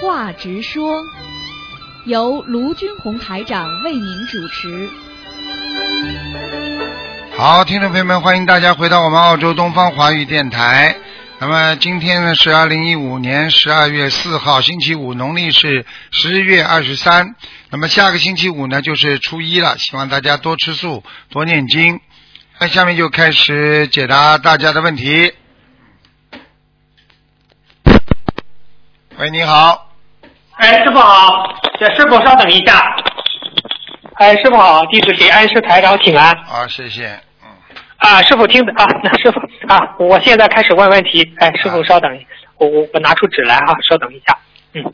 话直说，由卢军红台长为您主持。好，听众朋友们，欢迎大家回到我们澳洲东方华语电台。那么今天呢是二零一五年十二月四号，星期五，农历是十月二十三。那么下个星期五呢就是初一了，希望大家多吃素，多念经。那下面就开始解答大家的问题。喂，你好。哎，师傅好，这师傅稍等一下。哎，师傅好，弟子给安师台长请安。好，谢谢。嗯，啊，师傅听的啊，那师傅啊，我现在开始问问题。哎，师傅稍等，我我我拿出纸来啊，稍等一下。嗯。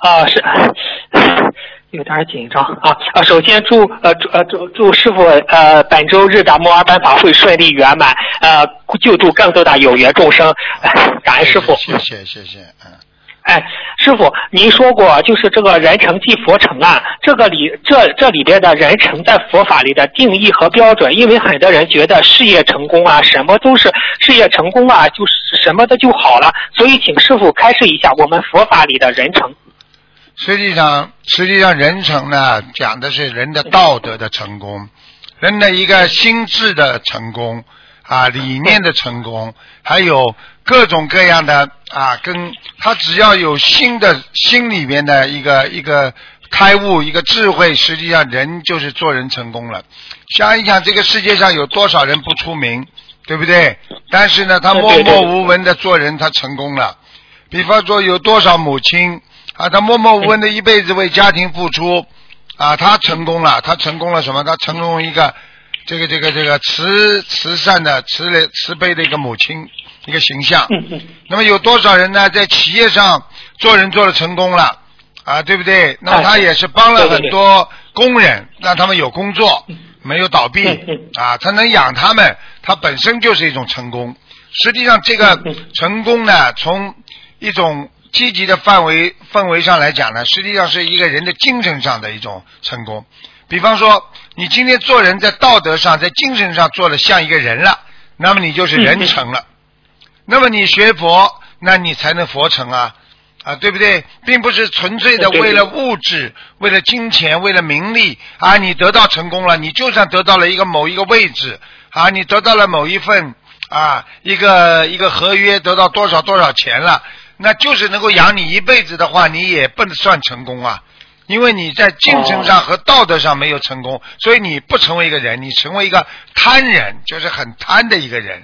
啊，是有点紧张啊啊！首先祝呃祝呃祝祝师傅呃本周日的摩尔班法会顺利圆满，呃救度更多的有缘众生，感恩师傅。谢谢谢谢，嗯。哎，师傅，您说过就是这个人成即佛成啊，这个里这这里边的人成在佛法里的定义和标准，因为很多人觉得事业成功啊，什么都是事业成功啊，就是什么的就好了，所以请师傅开示一下我们佛法里的人成。实际上，实际上人成呢，讲的是人的道德的成功，人的一个心智的成功啊，理念的成功，还有各种各样的啊，跟他只要有新的心里面的一个一个开悟，一个智慧，实际上人就是做人成功了。想一想，这个世界上有多少人不出名，对不对？但是呢，他默默无闻的做人，他成功了。比方说，有多少母亲？啊，她默默无闻的一辈子为家庭付出，啊，她成功了，她成功了什么？她成功一个这个这个这个慈慈善的慈慈悲的一个母亲一个形象。那么有多少人呢？在企业上做人做的成功了，啊，对不对？那么他也是帮了很多工人，让他们有工作，没有倒闭，啊，他能养他们，他本身就是一种成功。实际上，这个成功呢，从一种积极的范围氛围上来讲呢，实际上是一个人的精神上的一种成功。比方说，你今天做人在道德上、在精神上做的像一个人了，那么你就是人成了。那么你学佛，那你才能佛成啊啊，对不对？并不是纯粹的为了物质、为了金钱、为了名利啊，你得到成功了，你就算得到了一个某一个位置啊，你得到了某一份啊一个一个合约，得到多少多少钱了。那就是能够养你一辈子的话，你也不能算成功啊，因为你在精神上和道德上没有成功，所以你不成为一个人，你成为一个贪人，就是很贪的一个人，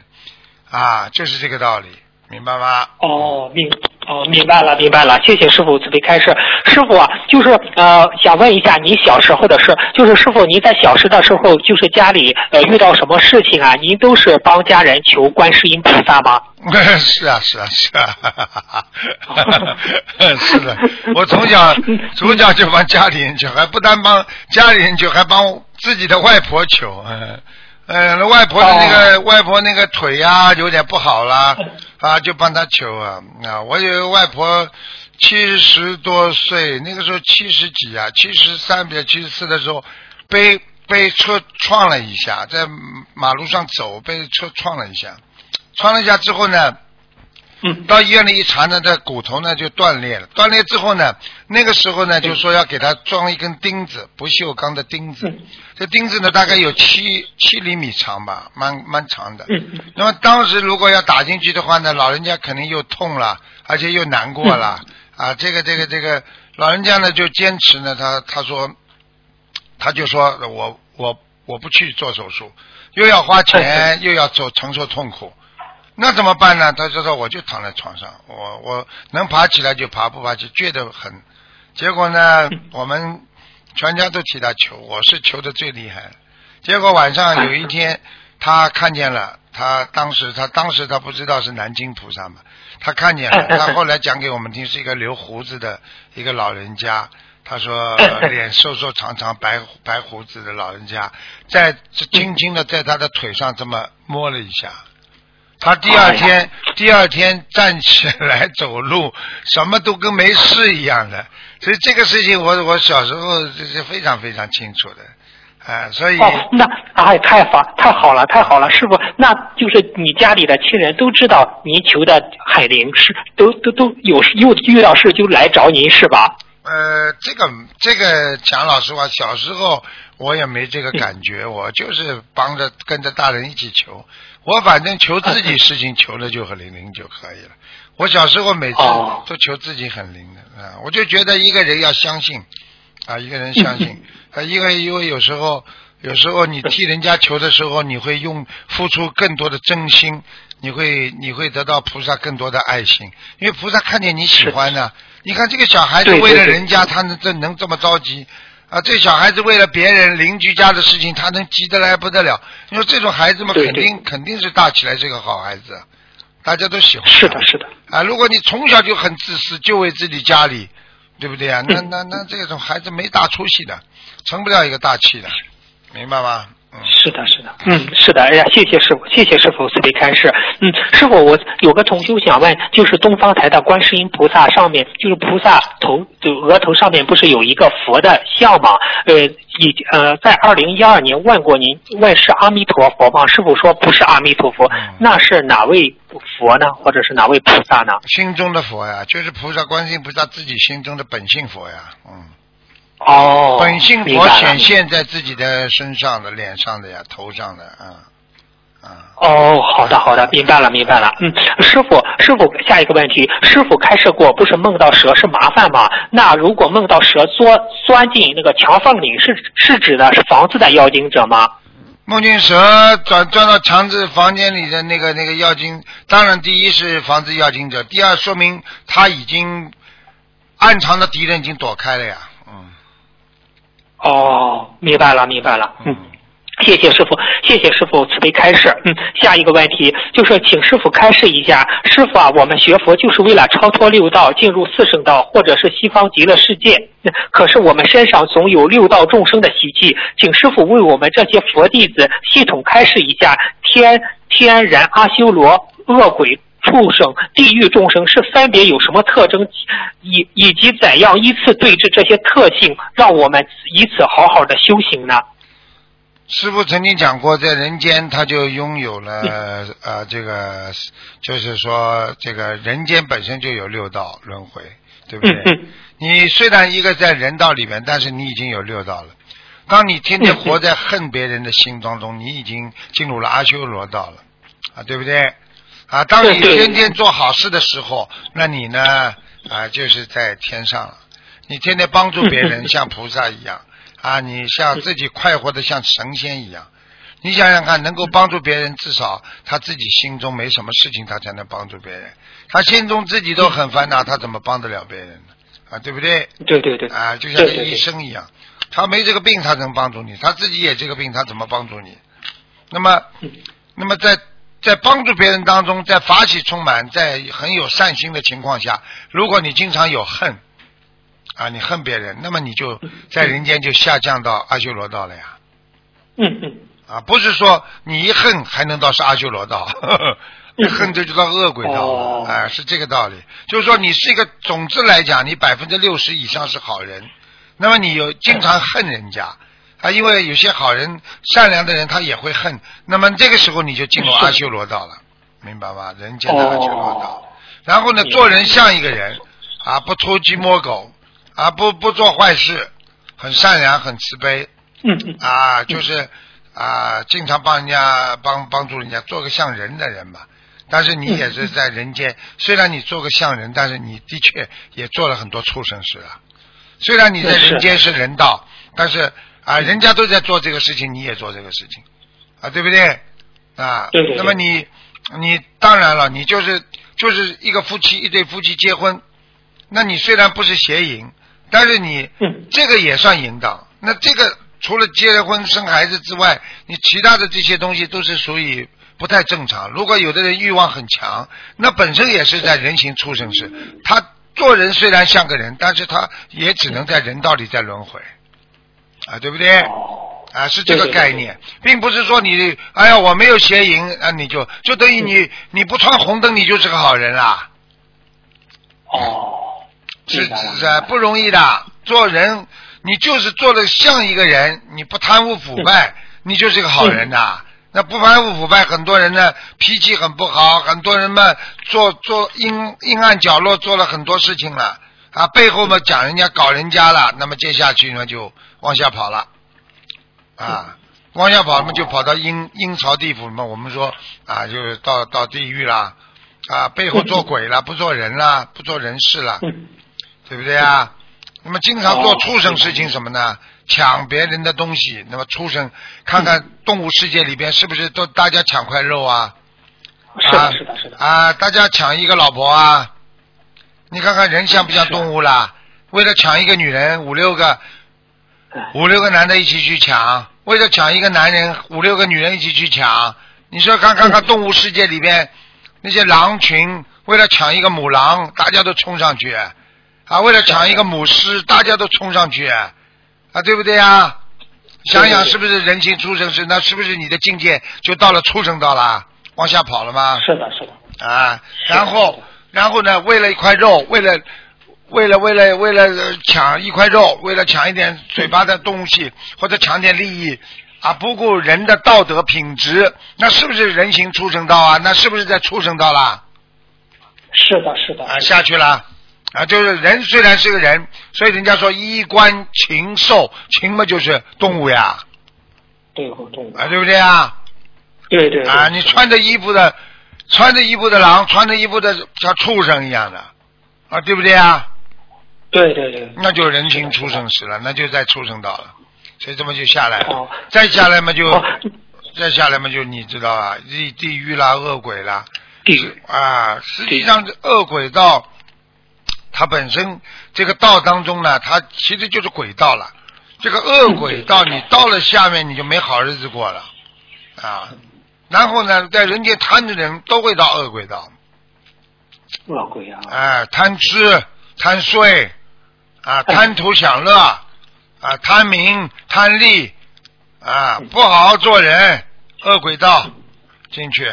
啊，就是这个道理，明白吗？哦，明哦，明白了，明白了，谢谢师傅慈悲开示。师傅啊，就是呃，想问一下你小时候的事，就是师傅您在小时的时候，就是家里呃遇到什么事情啊，您都是帮家人求观世音菩萨吗？是啊，是啊，是啊，是的，我从小 从小就帮家里人求，还不单帮家里人求，还帮自己的外婆求，嗯嗯，外婆的那个外婆那个腿呀有点不好了，啊，就帮她求啊啊，我有个外婆七十多岁，那个时候七十几啊，七十三比七十四的时候，被被车撞了一下，在马路上走被车撞了一下。撞了一下之后呢，嗯，到医院里一查呢，这骨头呢就断裂了。断裂之后呢，那个时候呢，就说要给他装一根钉子，不锈钢的钉子。这钉子呢，大概有七七厘米长吧，蛮蛮长的。嗯那么当时如果要打进去的话呢，老人家肯定又痛了，而且又难过了。啊，这个这个这个老人家呢就坚持呢，他他说，他就说我我我不去做手术，又要花钱，又要走承受痛苦。那怎么办呢？他就说我就躺在床上，我我能爬起来就爬，不爬就倔得很。结果呢，我们全家都替他求，我是求的最厉害。结果晚上有一天，他看见了，他当时他当时他不知道是南京菩萨嘛，他看见了，他后来讲给我们听，是一个留胡子的一个老人家。他说脸瘦瘦长长白白胡子的老人家，在轻轻的在他的腿上这么摸了一下。他第二天，第二天站起来走路，什么都跟没事一样的。所以这个事情我，我小时候这是非常非常清楚的。啊，所以哦，那哎，太好太好了，太好了，师傅，那就是你家里的亲人都知道您求的海灵是都都都有又遇遇到事就来找您是吧？呃，这个这个讲老实话，小时候我也没这个感觉，我就是帮着跟着大人一起求，我反正求自己事情求了就很灵灵就可以了。我小时候每次哦都求自己很灵的啊，我就觉得一个人要相信啊，一个人相信 啊，因为因为有时候有时候你替人家求的时候，你会用付出更多的真心，你会你会得到菩萨更多的爱心，因为菩萨看见你喜欢呢。你看这个小孩子为了人家，他能这能这么着急啊？这小孩子为了别人邻居家的事情，他能急得来不得了。你说这种孩子嘛，肯定肯定是大起来是个好孩子，大家都喜欢。是的，是的。啊，如果你从小就很自私，就为自己家里，对不对啊？那那那这种孩子没大出息的，成不了一个大气的，明白吗？嗯，是的，是的，嗯，是的，哎呀，谢谢师傅，谢谢师傅慈悲开示。嗯，师傅，我有个同修想问，就是东方台的观世音菩萨上面，就是菩萨头就额头上面不是有一个佛的像吗？呃，以呃，在二零一二年问过您，问是阿弥陀佛吗？师傅说不是阿弥陀佛，嗯那是哪位佛呢？或者是哪位菩萨呢？心中的佛呀，就是菩萨观世音菩萨自己心中的本性佛呀，嗯。哦，本性佛明白了显现在自己的身上的、脸上的呀、头上的，嗯，嗯，哦，好的好的，明白了明白了。嗯，师傅师傅，下一个问题，师傅开设过，不是梦到蛇是麻烦吗？那如果梦到蛇钻钻进那个墙缝里，是是指的是房子的妖精者吗？梦见蛇钻钻到墙子房间里的那个那个妖精，当然第一是房子妖精者，第二说明他已经暗藏的敌人已经躲开了呀，嗯哦，明白了明白了。嗯。谢谢师傅，谢谢师傅慈悲开示。嗯，下一个问题就是，请师傅开示一下，师傅啊，我们学佛就是为了超脱六道，进入四圣道或者是西方极乐世界。嗯可是我们身上总有六道众生的习气，请师傅为我们这些佛弟子系统开示一下，天天人阿修罗、恶鬼。畜生、地狱众生是分别有什么特征，以以及怎样依次对治这些特性，让我们以此好好的修行呢？师傅曾经讲过，在人间他就拥有了呃这个，就是说这个人间本身就有六道轮回，对不对？嗯嗯你虽然一个在人道里面，但是你已经有六道了。当你天天活在恨别人的心当中，你已经进入了阿修罗道了，啊，对不对？啊，当你天天做好事的时候，那你呢啊就是在天上了。你天天帮助别人，像菩萨一样啊，你像自己快活的像神仙一样。你想想看，能够帮助别人，至少他自己心中没什么事情，他才能帮助别人。他心中自己都很烦恼，他怎么帮得了别人呢？啊，对不对？对对对，啊，就像对对对个医生一样，他没这个病，他能帮助你；他自己也这个病，他怎么帮助你？那么，嗯那么在在帮助别人当中，在法喜充满，在很有善心的情况下，如果你经常有恨，啊，你恨别人，那么你就在人间就下降到阿修罗道了呀。嗯嗯，啊，不是说你一恨还能到是阿修罗道，呵呵一恨这就到恶鬼道啊，是这个道理。就是说你是一个总之来讲，你百分之六十以上是好人，那么你有经常恨人家啊，因为有些好人、善良的人他也会恨，那么这个时候你就进入阿修罗道了，明白吗？人间的阿修罗道。然后呢，做人像一个人啊，不偷鸡摸狗啊，不不做坏事，很善良，很慈悲，啊，就是啊，经常帮人家帮帮助人家，做个像人的人吧。但是你也是在人间，虽然你做个像人，但是你的确也做了很多畜生事啊。虽然你在人间是人道，但是啊，人家都在做这个事情，你也做这个事情，啊，对不对？啊，对对对那么你你当然了，你就是就是一个夫妻一对夫妻结婚，那你虽然不是邪淫，但是你嗯这个也算淫荡。那这个除了结了婚生孩子之外，你其他的这些东西都是属于不太正常。如果有的人欲望很强，那本身也是在人情畜生事。他做人虽然像个人，但是他也只能在人道里在轮回，啊，对不对？啊，是这个对对对概念，并不是说你，哎呀，我没有邪淫，啊，你就就等于你你不穿红灯，你就是个好人啦。哦，是是啊不容易的。做人，你就是做的像一个人，你不贪污腐败，你就是个好人呐。那不贪污腐败，很多人呢脾气很不好，很多人嘛做做阴阴暗角落做了很多事情了啊，背后嘛讲人家搞人家了，那么接下去呢就往下跑了啊，往下跑嘛就跑到阴阴曹地府嘛，我们说啊，就是到到地狱啦啊，背后做鬼了，不做人了，不做人事了，嗯对不对啊？那么经常做哦畜生事情什么呢？抢别人的东西。那么畜生，看看动物世界里边是不是都大家抢块肉啊？是啊的，是的，是的。啊，大家抢一个老婆啊！你看看人像不像动物啦？为了抢一个女人，五六个哎五六个男的一起去抢，为了抢一个男人，五六个女人一起去抢。你说看看看动物世界里边那些狼群，为了抢一个母狼，大家都冲上去啊！为了抢一个母狮，大家都冲上去啊，对不对啊？想想是不是人形畜生是？那是不是你的境界就到了畜生道了，往下跑了吗？是的，是的。啊，然后然后呢，为了一块肉，为了为了为了为了呃抢一块肉，为了抢一点嘴巴的东西，或者抢点利益啊，不顾人的道德品质，那是不是人行畜生道啊？那是不是在畜生道啦？是的，是的。啊，下去了。啊，就是人虽然是个人，所以人家说衣冠禽兽，禽嘛就是动物呀，对，动物。啊，对不对啊？对对对。啊，你穿着衣服的，穿着衣服的狼，穿着衣服的像畜生一样的，啊，对不对啊？对对对。那就人情畜生死了，那就在畜生道了，所以这么就下来了，哦再下来嘛就，哦，再下来嘛就你知道啊，地地狱啦，恶鬼啦，地狱。啊，实际上这恶鬼道，它本身这个道当中呢，它其实就是鬼道了。这个恶鬼道，你到了下面，你就没好日子过了啊。然后呢，在人间贪的人都会到恶鬼道，恶鬼啊。哎，贪吃、贪睡，啊，贪图享乐，啊，贪名、贪利，啊，不好好做人，恶鬼道进去，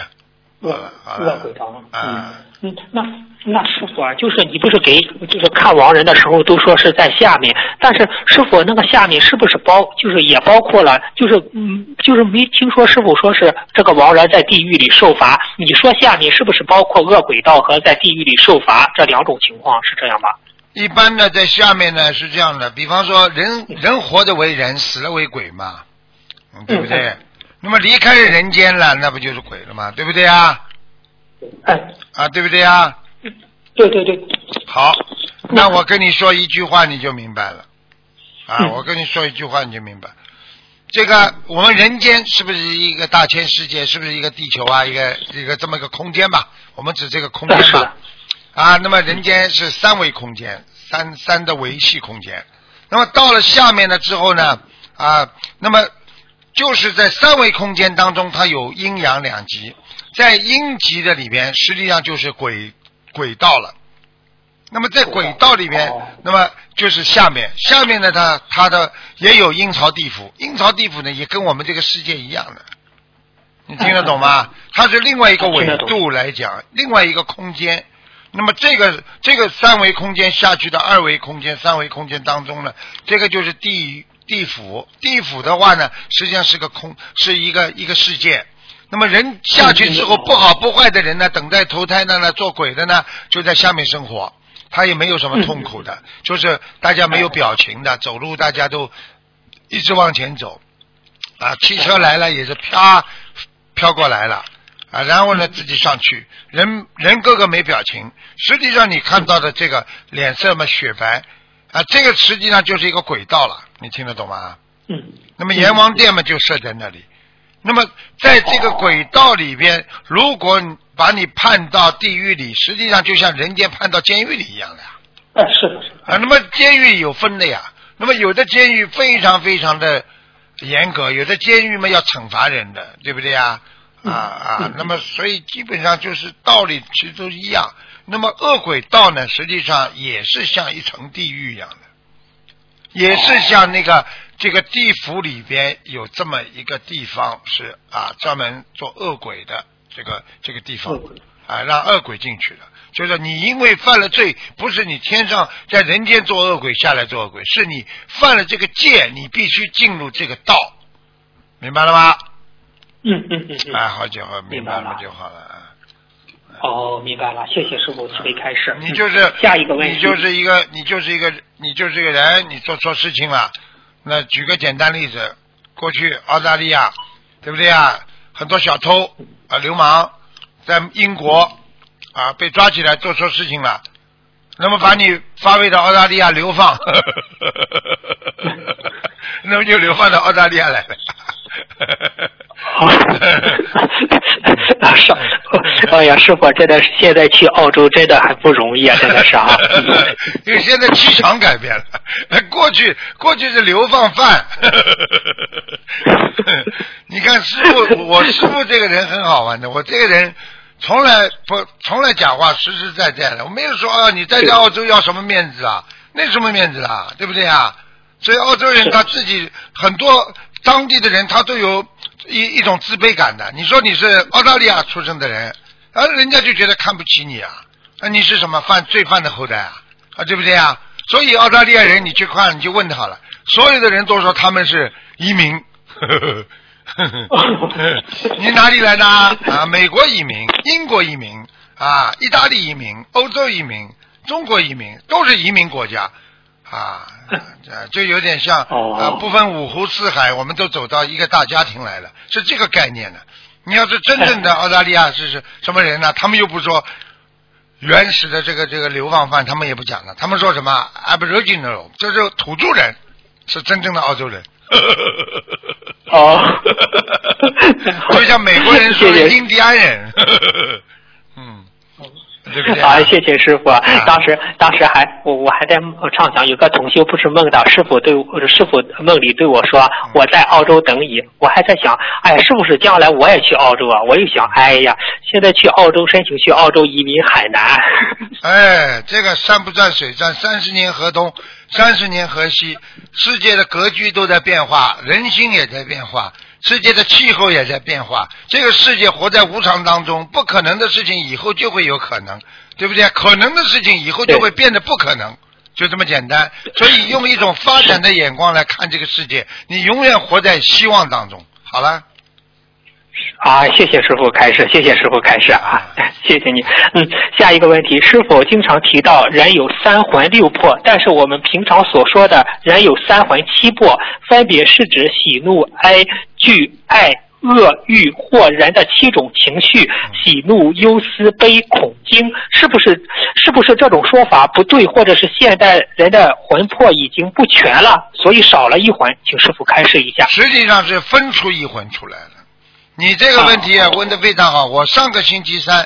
恶啊恶鬼道。啊嗯嗯，那那师傅啊，就是你不是给就是看亡人的时候都说是在下面，但是师傅那个下面是不是包就是也包括了，就是嗯就是没听说师傅说是这个亡人在地狱里受罚，你说下面是不是包括恶鬼道和在地狱里受罚这两种情况是这样吧？一般呢，在下面呢是这样的，比方说人人活着为人，死了为鬼嘛，嗯，对不对？嗯那么离开了人间了，那不就是鬼了吗？对不对啊？哎，啊，对不对啊？对对对，好，那我跟你说一句话你就明白了。啊，嗯我跟你说一句话你就明白。这个我们人间是不是一个大千世界？是不是一个地球啊？一个一个这么一个空间吧？我们指这个空间吧。啊，那么人间是三维空间，三三的维系空间。那么到了下面了之后呢，啊，那么就是在三维空间当中，它有阴阳两极，在阴极的里边，实际上就是轨轨道了。那么在轨道里边哦，那么就是下面，下面呢，它它的也有阴曹地府，阴曹地府呢也跟我们这个世界一样的，你听得懂吗？它是另外一个纬听得懂度来讲，另外一个空间。那么这个这个三维空间下去的二维空间、三维空间当中呢，这个就是地地府。地府的话呢，实际上是个空，是一个一个世界。那么人下去之后，嗯不好不坏的人呢，等待投胎的呢，做鬼的呢，就在下面生活，他也没有什么痛苦的，就是大家没有表情的，走路大家都一直往前走，啊，汽车来了也是啪飘过来了。啊，然后呢，自己上去，人人个个没表情。实际上你看到的这个脸色嘛雪白，啊，这个实际上就是一个轨道了，你听得懂吗？嗯，那么阎王殿嘛就设在那里。那么在这个轨道里边，如果你把你判到地狱里，实际上就像人间判到监狱里一样的呀。哎，是的，是的，啊，那么监狱有分的呀。那么有的监狱非常非常的严格，有的监狱嘛要惩罚人的，对不对呀？啊啊嗯，那么所以基本上就是道理其实都一样。那么恶鬼道呢，实际上也是像一层地狱一样的，也是像那个这个地府里边有这么一个地方是啊，专门做恶鬼的这个这个地方啊，让恶鬼进去了。就是你因为犯了罪，不是你天上在人间做恶鬼下来做恶鬼，是你犯了这个戒，你必须进入这个道，明白了吗？嗯嗯嗯嗯。哎，好就好，明白了了就好了。啊哦，明白了，谢谢师傅慈悲开示。你就是下一个问题，你就是一个，你就是一个，你就是一个人，你做错事情了。那举个简单例子，过去澳大利亚，对不对啊？很多小偷啊、流氓在英国啊被抓起来做错事情了，那么把你发配到澳大利亚流放，那么就流放到澳大利亚来了。啊，上，哎呀，师傅，真的是现在去澳洲真的很不容易啊，真的是啊。因为现在气场改变了，过去过去是流放犯。你看师傅，我师傅这个人很好玩的，我这个人从来不从来讲话实实在在的，我没有说啊你在这澳洲要什么面子啊，那什么面子啊，对不对啊？所以澳洲人他自己很多当地的人他都有一一种自卑感的。你说你是澳大利亚出生的人，啊，人家就觉得看不起你啊，那你是什么犯罪犯的后代啊？啊，对不对啊？所以澳大利亚人，你去看，你就问他好了，所有的人都说他们是移民。你哪里来的啊？啊，美国移民、英国移民啊，意大利移民、欧洲移民、中国移民，都是移民国家啊，这就有点像哦啊，不分五湖四海，我们都走到一个大家庭来了，是这个概念的。你要是真正的澳大利亚是是什么人呢？他们又不说原始的这个这个流放犯，他们也不讲了，他们说什么 Aboriginal，就是土著人，是真正的澳洲人。哦 就像美国人说谢谢印第安人，嗯，对不对啊，谢谢师傅。当时当时还我我还在畅想，有个同修不是梦到师傅对我师傅梦里对我说我在澳洲等你，我还在想，哎，是不是将来我也去澳洲啊？我又想，哎呀，现在去澳洲申请去澳洲移民海南。哎，这个山不转水转，三十年河东，三十年河西，世界的格局都在变化，人心也在变化，世界的气候也在变化。这个世界活在无常当中，不可能的事情以后就会有可能，对不对？可能的事情以后就会变得不可能，就这么简单。所以用一种发展的眼光来看这个世界，你永远活在希望当中。好了。啊，谢谢师傅开始，谢谢师傅开始啊，谢谢你。嗯，下一个问题，师傅经常提到人有三魂六魄，但是我们平常所说的人有三魂七魄，分别是指喜怒哀惧爱。恶欲或人的七种情绪，喜怒忧思悲恐惊，是不是是不是这种说法不对，或者是现代人的魂魄已经不全了，所以少了一魂？请师傅开示一下。实际上是分出一魂出来了。你这个问题啊问的非常好。我上个星期三，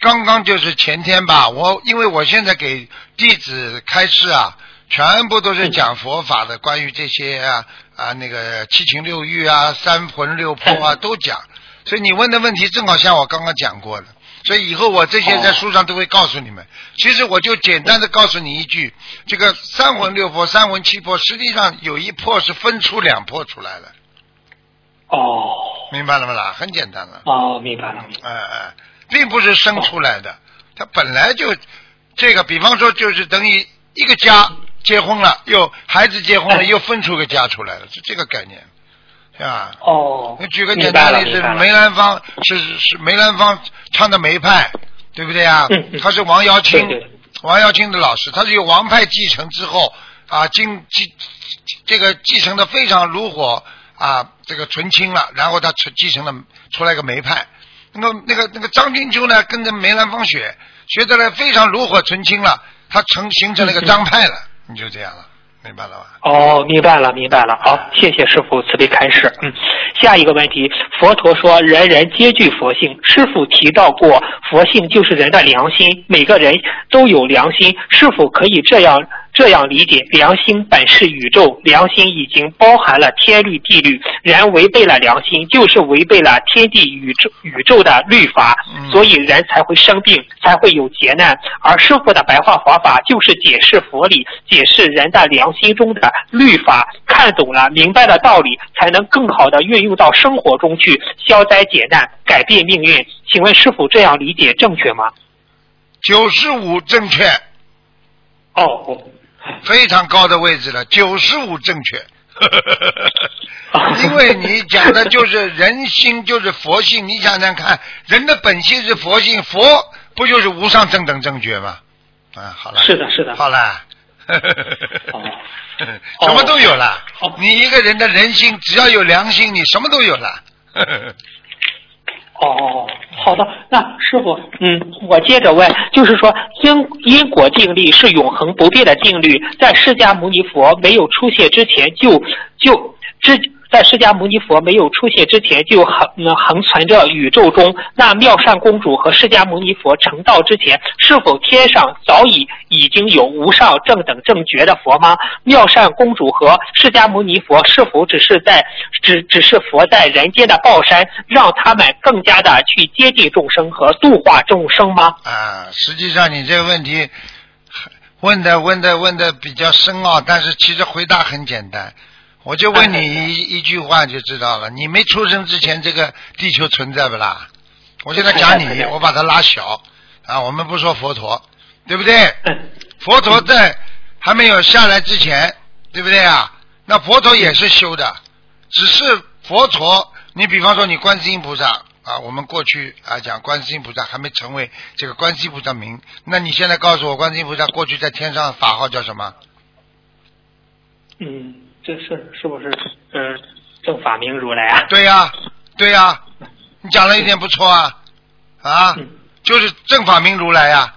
刚刚就是前天吧，我因为我现在给弟子开示啊，全部都是讲佛法的，关于这些啊啊那个七情六欲啊、三魂六魄啊都讲。所以你问的问题正好像我刚刚讲过的，所以以后我这些在书上都会告诉你们。其实我就简单的告诉你一句，这个三魂六魄、三魂七魄，实际上有一魄是分出两魄出来的。哦，明白了吗啦？很简单了。哦，明白了。哎哎，并不是生出来的，它本来就这个，比方说就是等于一个家结婚了，又孩子结婚了，又分出个家出来了，是这个概念，是吧？哦你，举个简单例子梅兰芳是是梅兰芳唱的梅派，对不对啊嗯嗯？他是王瑶卿王瑶卿的老师，他是由王派继承之后啊，经继这个继承的非常炉火啊，这个纯青了，然后他继继承了出来个梅派。那么那个那个张君秋呢，跟着梅兰芳学，学的呢非常炉火纯青了，他成形成了一个张派了，你就这样了，明白了吧？哦，明白了，明白了。好，谢谢师傅慈悲开示。嗯，下一个问题，佛陀说人人皆具佛性，师傅提到过，佛性就是人的良心，每个人都有良心，是否可以这样这样理解，良心本是宇宙，良心已经包含了天律地律，人违背了良心，就是违背了天地宇宙宇宙的律法，嗯所以人才会生病，才会有劫难。而师傅的白话佛法就是解释佛理，解释人的良心中的律法，看懂了、明白了道理，才能更好的运用到生活中去，消灾解难，改变命运。请问师傅这样理解正确吗？九十五正确，哦，哦非常高的位置了，九十五正确。因为你讲的就是人心，就是佛性。你想想看，人的本性是佛性，佛不就是无上正等正觉吗？啊，好了，是的，是的。好了，哦 什么都有了哦。你一个人的人心，只要有良心，你什么都有了。哦，好的，那师傅，嗯，我接着问，就是说因因果定律是永恒不变的定律，在释迦牟尼佛没有出现之前就就之。在释迦牟尼佛没有出现之前，就横呃横存着宇宙中。那妙善公主和释迦牟尼佛成道之前，是否天上早已已经有无上正等正觉的佛吗？妙善公主和释迦牟尼佛是否只是在只只是佛在人间的报山，让他们更加的去接近众生和度化众生吗？啊，实际上你这个问题问的问的问的比较深奥，但是其实回答很简单。我就问你一一句话就知道了，你没出生之前，这个地球存在不啦？我现在讲你，我把它拉小啊，我们不说佛陀，对不对？嗯，佛陀在还没有下来之前，对不对啊？那佛陀也是修的，只是佛陀，你比方说你观世音菩萨啊，我们过去啊讲观世音菩萨还没成为这个观世音菩萨名，那你现在告诉我，观世音菩萨过去在天上法号叫什么？嗯，这是是不是嗯正法明如来啊？对呀、对呀、你讲了一点不错啊，啊，嗯就是正法明如来呀、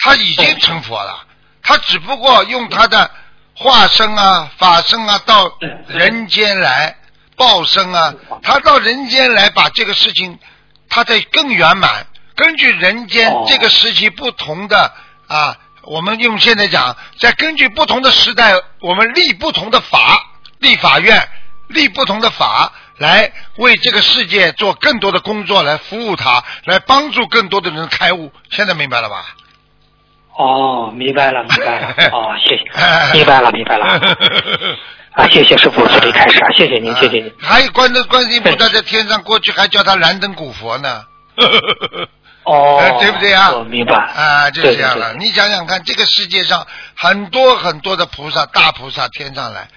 他已经成佛了，他只不过用他的化身啊、法身啊到人间来报身啊，他到人间来把这个事情，他在更圆满，根据人间哦这个时期不同的啊，我们用现在讲，在根据不同的时代，我们立不同的法，立法院立不同的法，来为这个世界做更多的工作，来服务他，来帮助更多的人开悟。现在明白了吧？哦，明白了，明白了。哦，谢谢，明白了，明白了。啊，谢谢师傅慈悲开示啊，谢谢您，谢谢您。啊还有观的观世音菩萨在天上，过去还叫他燃灯古佛呢。哦呃，对不对啊？我明白。啊，就这样了。对对对你想想看，这个世界上很多很多的菩萨，大菩萨天上来，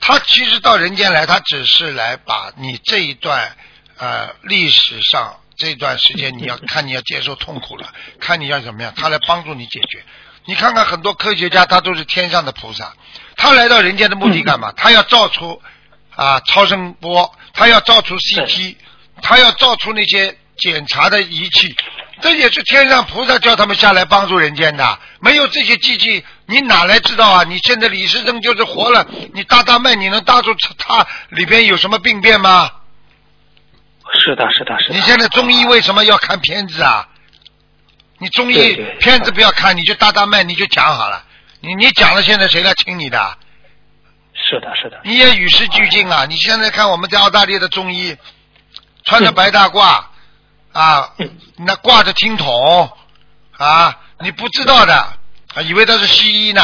他其实到人间来，他只是来把你这一段呃历史上这段时间，你要看你要接受痛苦了，看你要怎么样，他来帮助你解决。你看看很多科学家，他都是天上的菩萨，他来到人间的目的干嘛？他要造出啊超声波，他要造出 CT，他要造出那些检查的仪器，这也是天上菩萨叫他们下来帮助人间的。没有这些机器，你哪来知道啊？你现在李时珍就是活了，你搭搭脉，你能搭出他里边有什么病变吗？是的，是的，是的。你现在中医为什么要看片子啊？你中医片子不要看，你就搭搭脉，你就讲好了。你你讲了，现在谁来听你的？是的，是的。你也与时俱进啊！你现在看我们在澳大利亚的中医，穿着白大褂啊，嗯 那挂着听筒啊，你不知道的，啊，以为他是西医呢，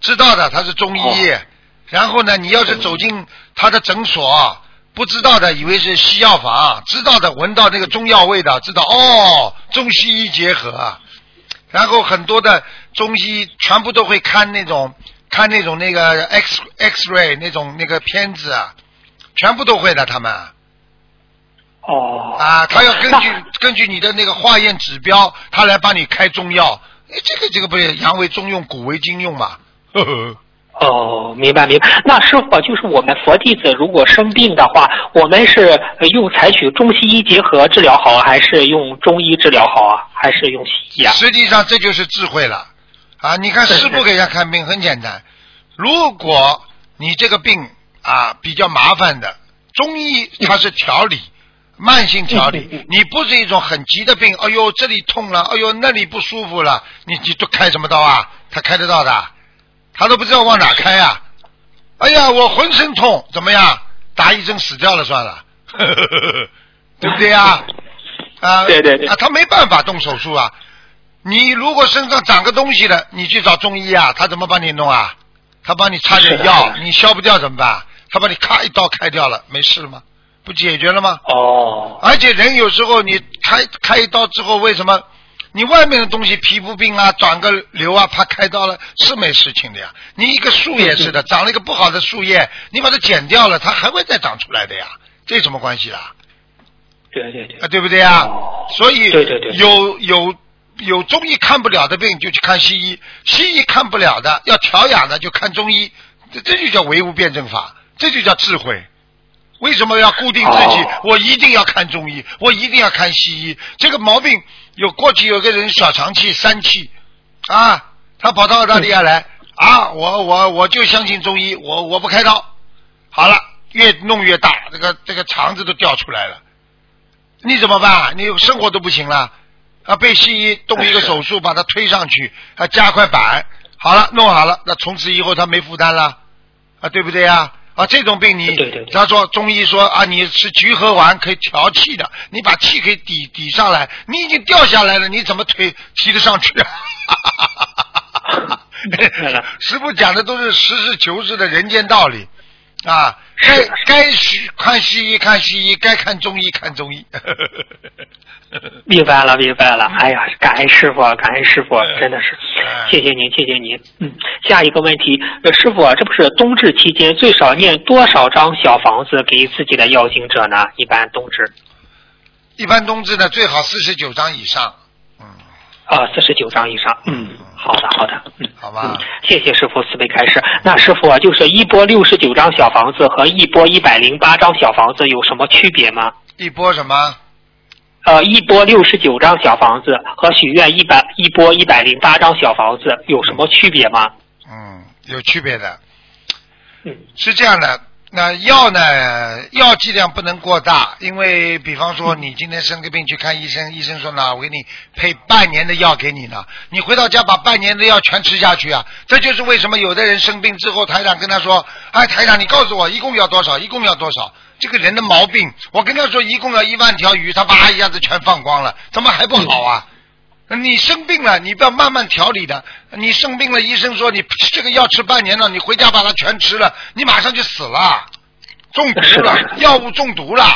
知道的他是中医。哦然后呢，你要是走进他的诊所，不知道的以为是西药房，知道的闻到那个中药味道，知道哦，中西医结合。然后很多的中医全部都会看那种看那种那个 X X ray 那种那个片子啊，全部都会的他们哦。啊，他要根据根据你的那个化验指标，他来帮你开中药。哎，这个这个不是阳为中用，古为今用嘛？呵呵哦，明白明白。那师傅就是我们佛弟子如果生病的话，我们是呃用采取中西医结合治疗好，还是用中医治疗好啊？还是用西医啊？实际上这就是智慧了啊！你看师傅给人家看病很简单，如果你这个病啊比较麻烦的，中医它是调理。慢性调理你不是一种很急的病，哎呦这里痛了，哎呦那里不舒服了，你你都开什么刀啊？他开得到的，他都不知道往哪开呀、哎呀，我浑身痛，怎么样？打一针死掉了算了，对不对呀？啊，对对对啊，他没办法动手术啊。你如果身上长个东西了，你去找中医啊，他怎么帮你弄啊？他帮你擦点药你消不掉怎么办？他把你咔一刀开掉了，没事了吗？不解决了吗？哦，而且人有时候你开开一刀之后，为什么你外面的东西皮肤病啊、长个瘤啊，怕开刀了是没事情的呀。你一个树也是的，长了一个不好的树叶，你把它剪掉了，它还会再长出来的呀，这有什么关系啦？对对对啊，，对不对啊？哦所以对对对有有有中医看不了的病就去看西医，西医看不了的要调养的就看中医，这这就叫唯物辩证法，这就叫智慧。为什么要固定自己？哦我一定要看中医，我一定要看西医。这个毛病有过去有个人小肠气、三气啊，他跑到澳大利亚来啊，我我我就相信中医，我我不开刀。好了，越弄越大，这个这个肠子都掉出来了。你怎么办？你生活都不行了啊！被西医动一个手术把它推上去，啊，加块板，好了，弄好了，那从此以后他没负担了啊，对不对呀？啊，这种病你对对对他说中医说啊，你吃菊核丸可以调气的，你把气可以抵抵上来，你已经掉下来了，你怎么推提得上去 啊？师傅讲的都是实事求是的人间道理啊，该是该西看西医看西医，该看中医看中医。明白了，明白了。哎呀，感恩师傅，感恩师傅，嗯真的是嗯，谢谢您，谢谢您。嗯，下一个问题，呃师傅，这不是冬至期间最少念多少张小房子给自己的要经者呢？一般冬至一般冬至呢，最好四十九张以上。嗯，啊，四十九张以上。嗯，好的，好的。嗯，好吧嗯，谢谢师傅慈悲开示。那师傅啊，就是一波六十九张小房子和一波一百零八张小房子有什么区别吗？一波什么？呃，一波六十九张小房子和许愿一百一波一百零八张小房子有什么区别吗？嗯，有区别的。嗯是这样的，那药呢，药剂量不能过大，因为比方说你今天生个病去看医生，医生说呢，我给你配半年的药给你呢，你回到家把半年的药全吃下去啊，这就是为什么有的人生病之后，台长跟他说，哎，台长你告诉我一共要多少，一共要多少。这个人的毛病，我跟他说一共要一万条鱼，他叭一下子全放光了，怎么还不好啊？你生病了，你不要慢慢调理的。你生病了，医生说你 这个药吃半年了，你回家把它全吃了，你马上就死了，中毒了 药物中毒了，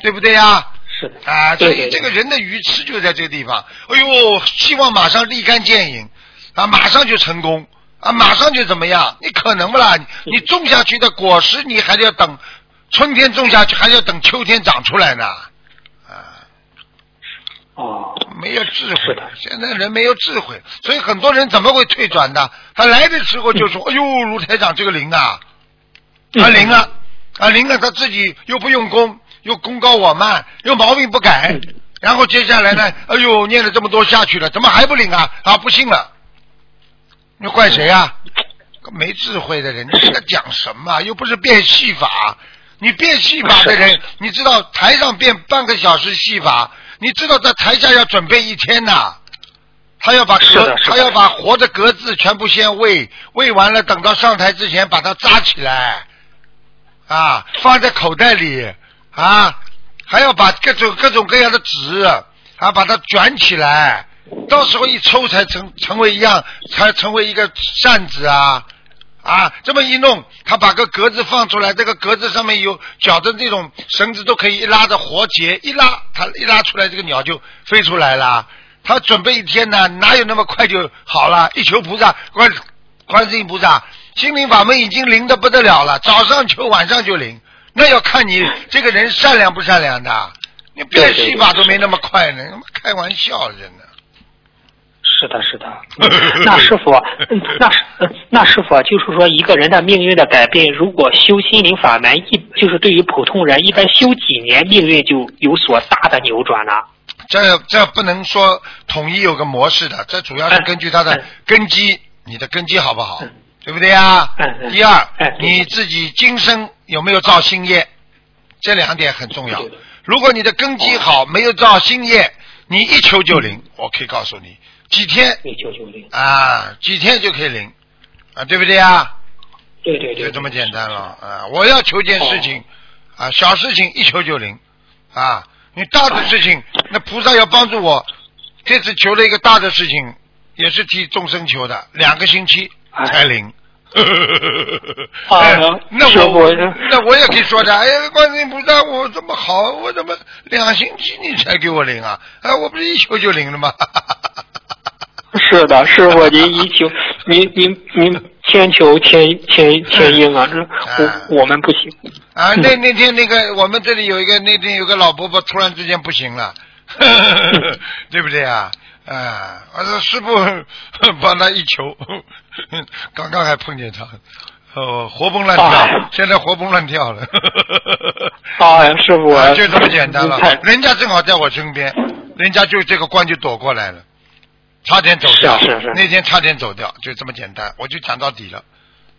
对不对呀？是的，啊，所以这个人的愚痴就在这个地方。哎呦，希望马上立竿见影，啊，马上就成功，啊，马上就怎么样？你可能不啦？你你种下去的果实，你还得要等春天种下去，还要等秋天长出来呢，啊。哦，没有智慧现在人没有智慧，所以很多人怎么会退转的？他来的时候就说：“哎呦，卢台长这个灵啊，嗯啊灵了，啊灵了，他自己又不用功，又功高我慢，又毛病不改，嗯然后接下来呢，哎呦，念了这么多下去了，怎么还不灵啊？啊，不信了，你怪谁啊？没智慧的人，你跟他讲什么？又不是变戏法，你变戏法的人，你知道台上变半个小时戏法，你知道在台下要准备一天呐、他要把格他要把活的格子全部先喂，喂完了，等到上台之前把它扎起来，啊，放在口袋里，啊，还要把各种各种各样的纸啊，把它卷起来，到时候一抽才成成为一样，才成为一个扇子啊。啊，这么一弄，他把个格子放出来，这个格子上面有绞的这种绳子，都可以一拉着活结，一拉，它一拉出来，这个鸟就飞出来了。他准备一天呢，哪有那么快就好了？一求菩萨，观观世音菩萨，心灵法门已经灵的不得了了，早上求，晚上就灵。那要看你这个人善良不善良的，你变戏法都没那么快呢，他妈开玩笑真的。是的，是的。嗯 那师傅，嗯那师嗯那师傅啊就是说，一个人的命运的改变，如果修心灵法门，一就是对于普通人，一般修几年，命运就有所大的扭转了。这这不能说统一有个模式的，这主要是根据他的嗯根基，你的根基好不好嗯，对不对呀嗯？嗯第二嗯，你自己今生有没有造新业，这两点很重要。如果你的根基好，没有造新业，你一求就灵，我可以告诉你，几天一九九零。啊，几天就可以灵啊，对不对啊？对对对，就这么简单了啊！我要求件事情啊，小事情一求就灵啊。你大的事情，那菩萨要帮助我。这次求了一个大的事情，也是替众生求的，两个星期才灵。啊，那我那我也可以说的，哎呀，观音菩萨，我这么好，我怎么两星期你才给我灵啊？啊，我不是一求就灵了吗？是的，师傅，您一求，您您您千求千千千应啊，这我我们不行。啊，那那天那个我们这里有一个那天有个老伯伯突然之间不行了，对不对啊？啊，我说师傅 帮他一求，刚刚还碰见他，哦，活蹦乱跳，现在活蹦乱跳了。啊，师傅，就这么简单了。人家正好在我身边，人家就这个关就躲过来了，差点走掉。是是是。那天差点走掉，就这么简单，我就讲到底了。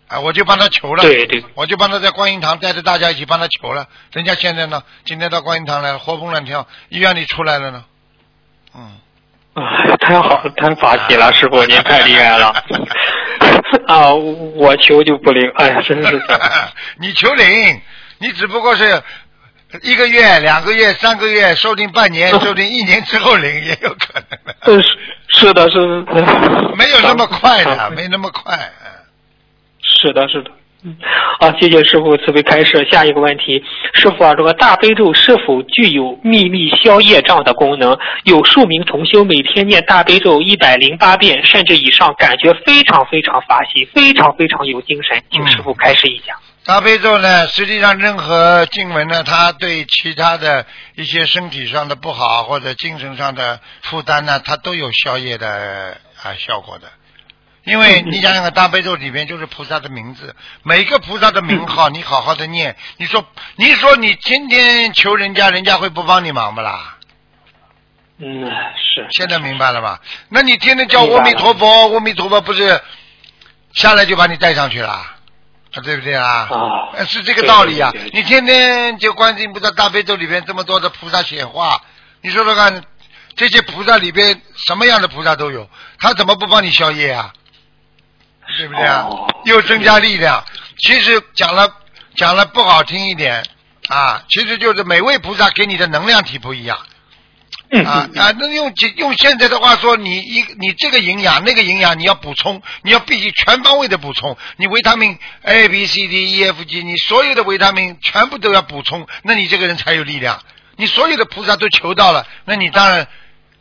啊，我就帮他求了。对对。我就帮他在观音堂带着大家一起帮他求了。人家现在呢，今天到观音堂来了，活蹦乱跳，医院里出来了呢。嗯。啊，太好，太法喜了，师傅您太厉害了。啊，我求就不灵，哎呀，真是的。你求灵，你只不过是一个月、两个月、三个月，说不定半年，说不定一年之后灵也有可能。嗯，是的，是。没有那么快的，没那么快。是的，是的。嗯，好，谢谢师傅慈悲开示。下一个问题，师傅啊，这个大悲咒是否具有秘密消业障的功能？有数名同修每天念大悲咒一百零八遍甚至以上，感觉非常非常发喜，非常非常有精神。请师傅开示一下。大悲咒呢，实际上任何经文呢，它对其他的一些身体上的不好或者精神上的负担呢，它都有消业的啊效果的。因为你想想看，大悲咒里面就是菩萨的名字，每个菩萨的名号，你好好的念。你说，你说你天天求人家，人家会不帮你忙不啦？嗯，是。现在明白了吧？那你天天叫阿弥陀佛，阿弥陀佛不是下来就把你带上去了，啊，对不对啊？啊。是这个道理啊！你天天就观音菩萨大悲咒里边这么多的菩萨显化，你说说看，这些菩萨里边什么样的菩萨都有，他怎么不帮你消业啊？对不对啊？又增加力量。其实讲了讲了不好听一点啊，其实就是每位菩萨给你的能量体不一样。啊啊，那用用现在的话说，你一你这个营养那个营养你要补充，你要必须全方位的补充。你维他命 A B C D E F G，你所有的维他命全部都要补充，那你这个人才有力量。你所有的菩萨都求到了，那你当然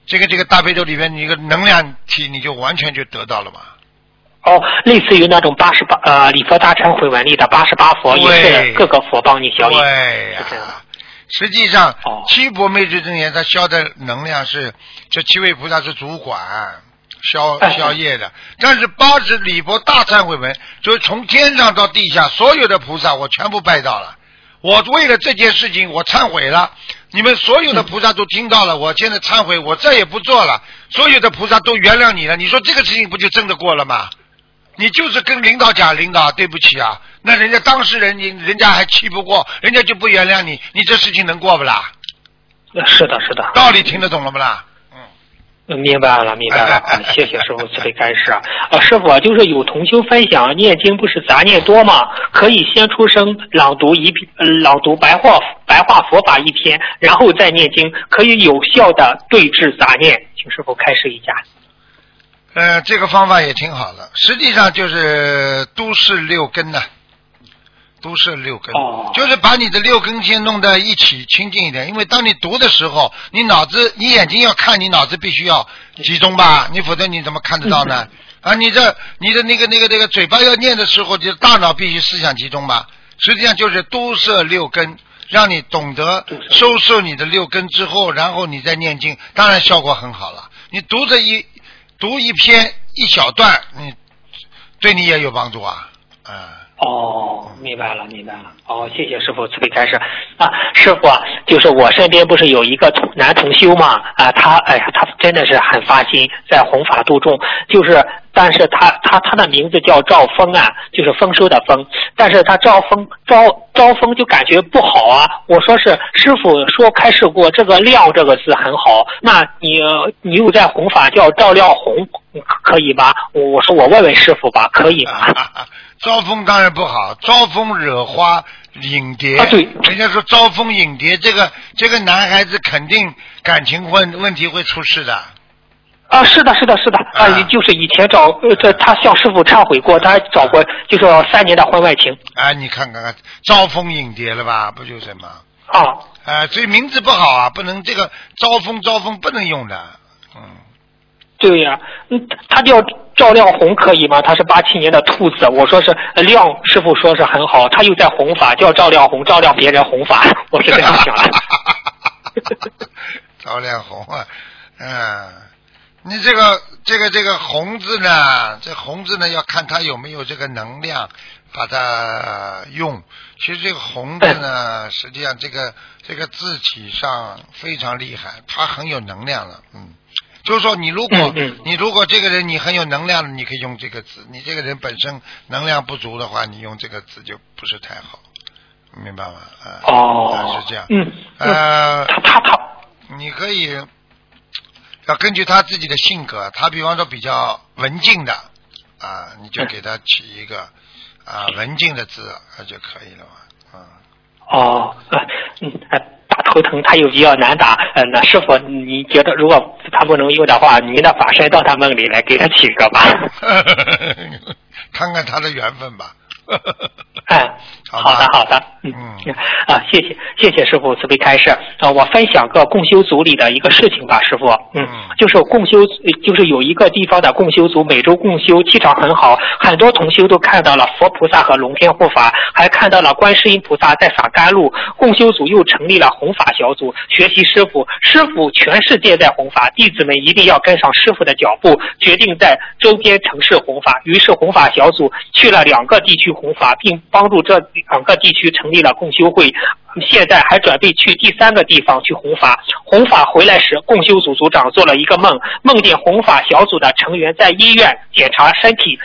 这个这个大悲咒里面你一个能量体你就完全就得到了嘛。哦，类似于那种八十八呃礼佛大忏悔文里的八十八佛，也是各个佛帮你消业。对呀，实际上七佛灭罪真言，它消的能量是这七位菩萨是主管消消业的，但是八十礼佛大忏悔文，就是从天上到地下所有的菩萨，我全部拜到了。我为了这件事情，我忏悔了。你们所有的菩萨都听到了，我现在忏悔，我再也不做了。所有的菩萨都原谅你了，你说这个事情不就真的过了吗？你就是跟领导讲，领导对不起啊，那人家当事人你人家还气不过，人家就不原谅你，你这事情能过不啦？是的，是的。道理听得懂了不啦？嗯，明白了，明白了。谢谢师傅慈悲开示啊！师傅啊，就是有同修分享，念经不是杂念多吗？可以先出声朗读一篇，朗读白话白话佛法一篇，然后再念经，可以有效的对治杂念。请师傅开示一下。呃，这个方法也挺好的，实际上就是都市六根呢，都市六根，就是把你的六根先弄在一起清净一点。因为当你读的时候，你脑子、你眼睛要看，你脑子必须要集中吧，你否则你怎么看得到呢？啊，你这、你的那个、那个、那个嘴巴要念的时候，就大脑必须思想集中吧。实际上就是都摄六根，让你懂得收摄你的六根之后，然后你再念经，当然效果很好了。你读着一。读一篇一小段，你对你也有帮助啊，啊。哦，明白了，明白了。哦，谢谢师傅慈悲开示啊，师傅，就是我身边不是有一个男同修嘛啊，他哎呀，他真的是很发心在弘法度众，就是，但是他他他的名字叫赵峰啊，就是丰收的丰，但是他赵峰招招峰就感觉不好啊。我说是师傅说开示过这个亮这个字很好，那你你又在弘法叫赵亮红，可以吗？我我说我问问师傅吧，可以吗？招风当然不好，招风惹花引蝶。啊对人家说招蜂引蝶，这个这个男孩子肯定感情问问题会出事的。啊，是的，是的，是的，啊，啊就是以前找呃，这他向师傅忏悔过，他还找过，就是三年的婚外情啊，你看看看，招蜂引蝶了吧？不就是吗？啊。啊，所以名字不好啊，不能这个招蜂招蜂不能用的。嗯，对呀、嗯，他叫赵亮红可以吗？他是八七年的兔子，我说是呃亮师傅说是很好，他又在弘法，叫赵亮红，照亮别人弘法，我是这样想的。赵亮红啊，嗯，你这个这个这个红字呢，这红字呢要看他有没有这个能量，把它呃用。其实这个红字呢，实际上这个这个字体上非常厉害，它很有能量了，嗯。就是说，你如果、你如果这个人你很有能量，你可以用这个字；你这个人本身能量不足的话，你用这个字就不是太好，明白吗？啊、哦啊，是这样。嗯，呃，他他他，你可以要根据他自己的性格，他比方说比较文静的啊，你就给他起一个啊文静的字，那就可以了嘛。啊，哦，呃嗯，呃打头疼他又比较难打，呃，那师傅你觉得如果他不能用的话，您的法身到他梦里来给他起个吧。看看他的缘分吧。哎，好好的好的，嗯嗯啊，谢谢谢谢师傅慈悲开示。啊，我分享个共修组里的一个事情吧，师傅。嗯，嗯就是共修，呃就是有一个地方的共修组每周共修，气场很好，很多同修都看到了佛菩萨和龙天护法，还看到了观世音菩萨在洒甘露。共修组又成立了弘法小组，学习师傅，师傅全世界在弘法，弟子们一定要跟上师傅的脚步，决定在周边城市弘法。于是弘法小组去了两个地区弘法，并帮助这两个地区成立了共修会。现在还准备去第三个地方去弘法。弘法回来时，共修组组长做了一个梦，梦见弘法小组的成员在医院检查身体，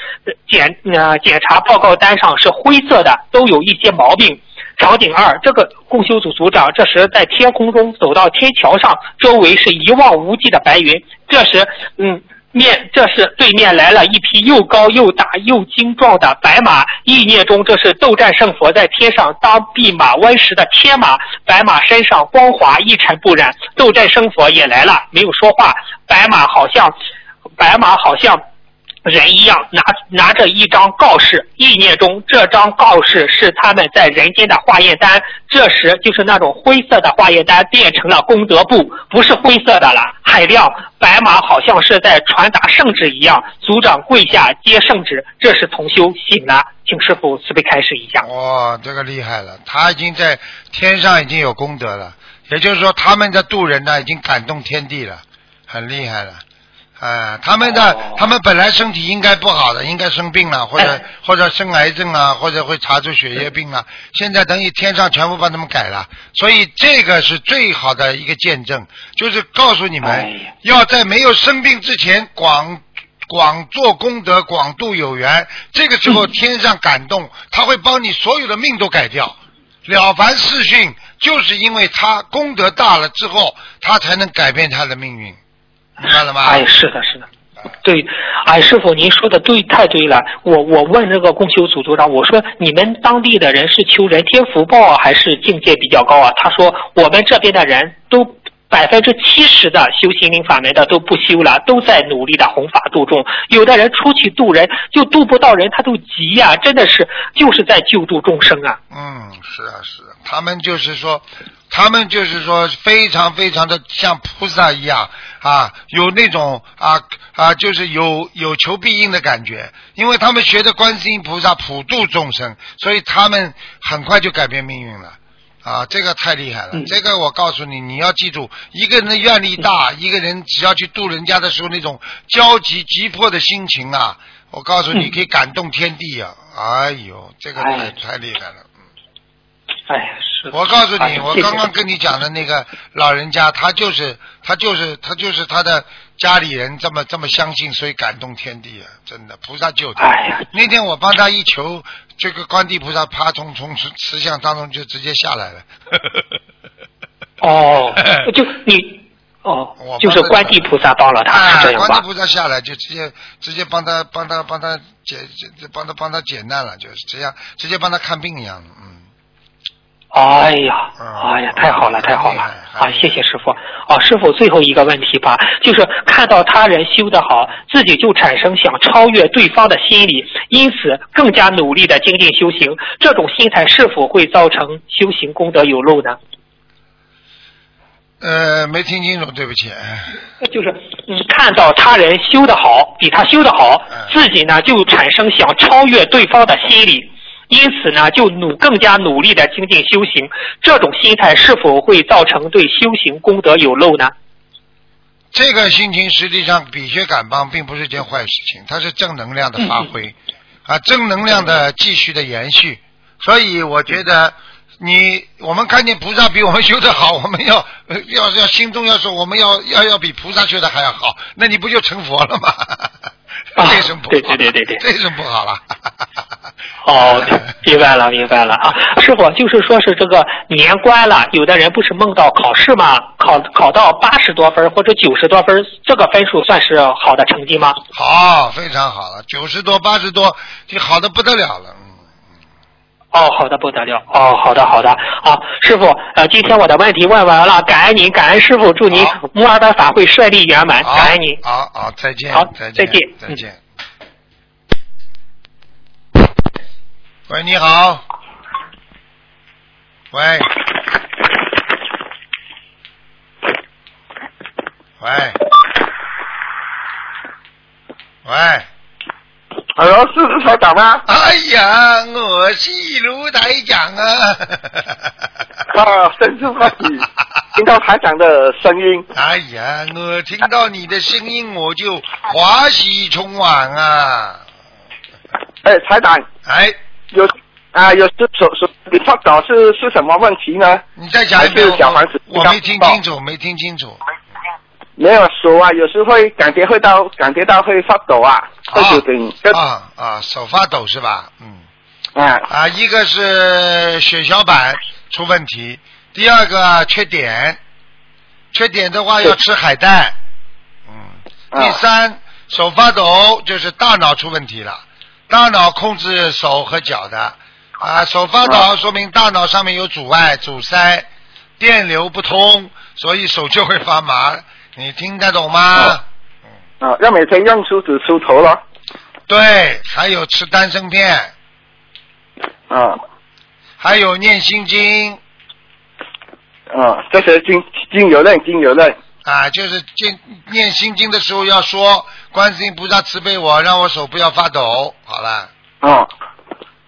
检呃检查报告单上是灰色的，都有一些毛病。场景二，这个共修组组长这时在天空中走到天桥上，周围是一望无际的白云。这时，嗯，面这是对面来了一匹又高又大又精壮的白马，意念中这是斗战胜佛在天上当弼马温时的天马，白马身上光滑一尘不染，斗战胜佛也来了，没有说话，白马好像，白马好像。人一样拿拿着一张告示，意念中这张告示是他们在人间的化验单。这时就是那种灰色的化验单变成了功德簿，不是灰色的了，海亮。白马好像是在传达圣旨一样。组长跪下接圣旨，这时同修醒了，请师傅慈悲开示一下。哇，这个厉害了，他已经在天上已经有功德了，也就是说他们的渡人呢已经感动天地了，很厉害了。啊，他们的、哦他们本来身体应该不好的，应该生病了，或者、哎或者生癌症啊，或者会查出血液病啊。现在等于天上全部帮他们改了，所以这个是最好的一个见证，就是告诉你们，哎要在没有生病之前广广做功德，广度有缘。这个时候天上感动，他会帮你所有的命都改掉。了凡四训，就是因为他功德大了之后，他才能改变他的命运，明白了吗？哎，是的，是的。对，哎，师傅，您说的对，太对了。我我问这个共修组组长，我说你们当地的人是求人天福报啊，还是境界比较高啊？他说我们这边的人都百分之七十的修心灵法门的都不修了，都在努力的弘法度众。有的人出去度人，就度不到人，他都急呀、真的是就是在救助众生啊。嗯，是啊，是啊，他们就是说，他们就是说，非常非常的像菩萨一样啊，有那种啊啊，就是有有求必应的感觉，因为他们学的观世音菩萨普度众生，所以他们很快就改变命运了。啊，这个太厉害了！嗯这个我告诉你，你要记住，一个人的愿力大，一个人只要去度人家的时候，那种焦急急迫的心情啊我告诉你，嗯可以感动天地啊！哎呦，这个太哎太厉害了。哎呀，是的。我告诉你，我刚刚跟你讲的那个老人家，他就是他就是他就是他的家里人这么这么相信，所以感动天地啊！真的，菩萨救他。哎呀，那天我帮他一求，这个观地菩萨啪从从慈慈像当中就直接下来了。哦，就你哦我，就是观地菩萨帮了他，啊是这，样吧观地？菩萨下来就直接直接帮他帮他帮他解解帮他帮他解难了，就是这样直接帮他看病一样的，嗯。哎呀，嗯哎呀，太好了，太好了啊！谢谢师傅。哦，师傅，最后一个问题吧，就是看到他人修得好，自己就产生想超越对方的心理，因此更加努力的精进修行。这种心态是否会造成修行功德有漏呢？呃，没听清楚，对不起。就是你，看到他人修得好，比他修得好嗯，自己呢就产生想超越对方的心理，因此呢就努更加努力的精进修行。这种心态是否会造成对修行功德有漏呢？这个心情实际上比学感帮并不是件坏事情，它是正能量的发挥，啊，正能量的继续的延续。所以我觉得你我们看见菩萨比我们修得好，我们要呃要要心中要说我们要要要比菩萨修的还要好，那你不就成佛了吗？啊？对对对对对这种不好了？哦，明白了，明白了啊！师傅，就是说是这个年关了，有的人不是梦到考试吗？考考到八十多分或者九十多分，这个分数算是好的成绩吗？好，非常好了，九十多、八十多，就好的不得了了。嗯，哦，好的不得了。哦，好的好的。好，师傅，呃，今天我的问题问完了，感恩您，感恩师傅，祝您好摩尔班法会顺利圆满，感恩您。好好，再见，好再再见嗯再见。喂，你好。喂。喂。喂。Hello，是是台长吗？哎呀，我是卢台长啊！啊，真是欢喜，听到台长的声音。哎呀，我听到你的声音，我就华喜充满啊！哎，台长哎，有啊，有是手手你发稿是是什么问题呢？你再讲一遍，小房子我我没听清楚，没听清楚。没有手啊，有时会感觉会到感觉到会发抖啊，会有点啊啊，手发抖是吧？嗯。啊。啊，一个是血小板出问题，第二个缺碘，缺碘的话要吃海带。嗯，啊。第三手发抖就是大脑出问题了，大脑控制手和脚的。啊，手发抖啊。说明大脑上面有阻碍、阻塞，电流不通，所以手就会发麻。你听得懂吗？啊啊，要每天用梳子梳头了。对，还有吃丹参片，啊还有念心经啊，这些经经有论经有论啊，就是念念心经的时候要说观世音菩萨慈悲我，让我手不要发抖。好了，啊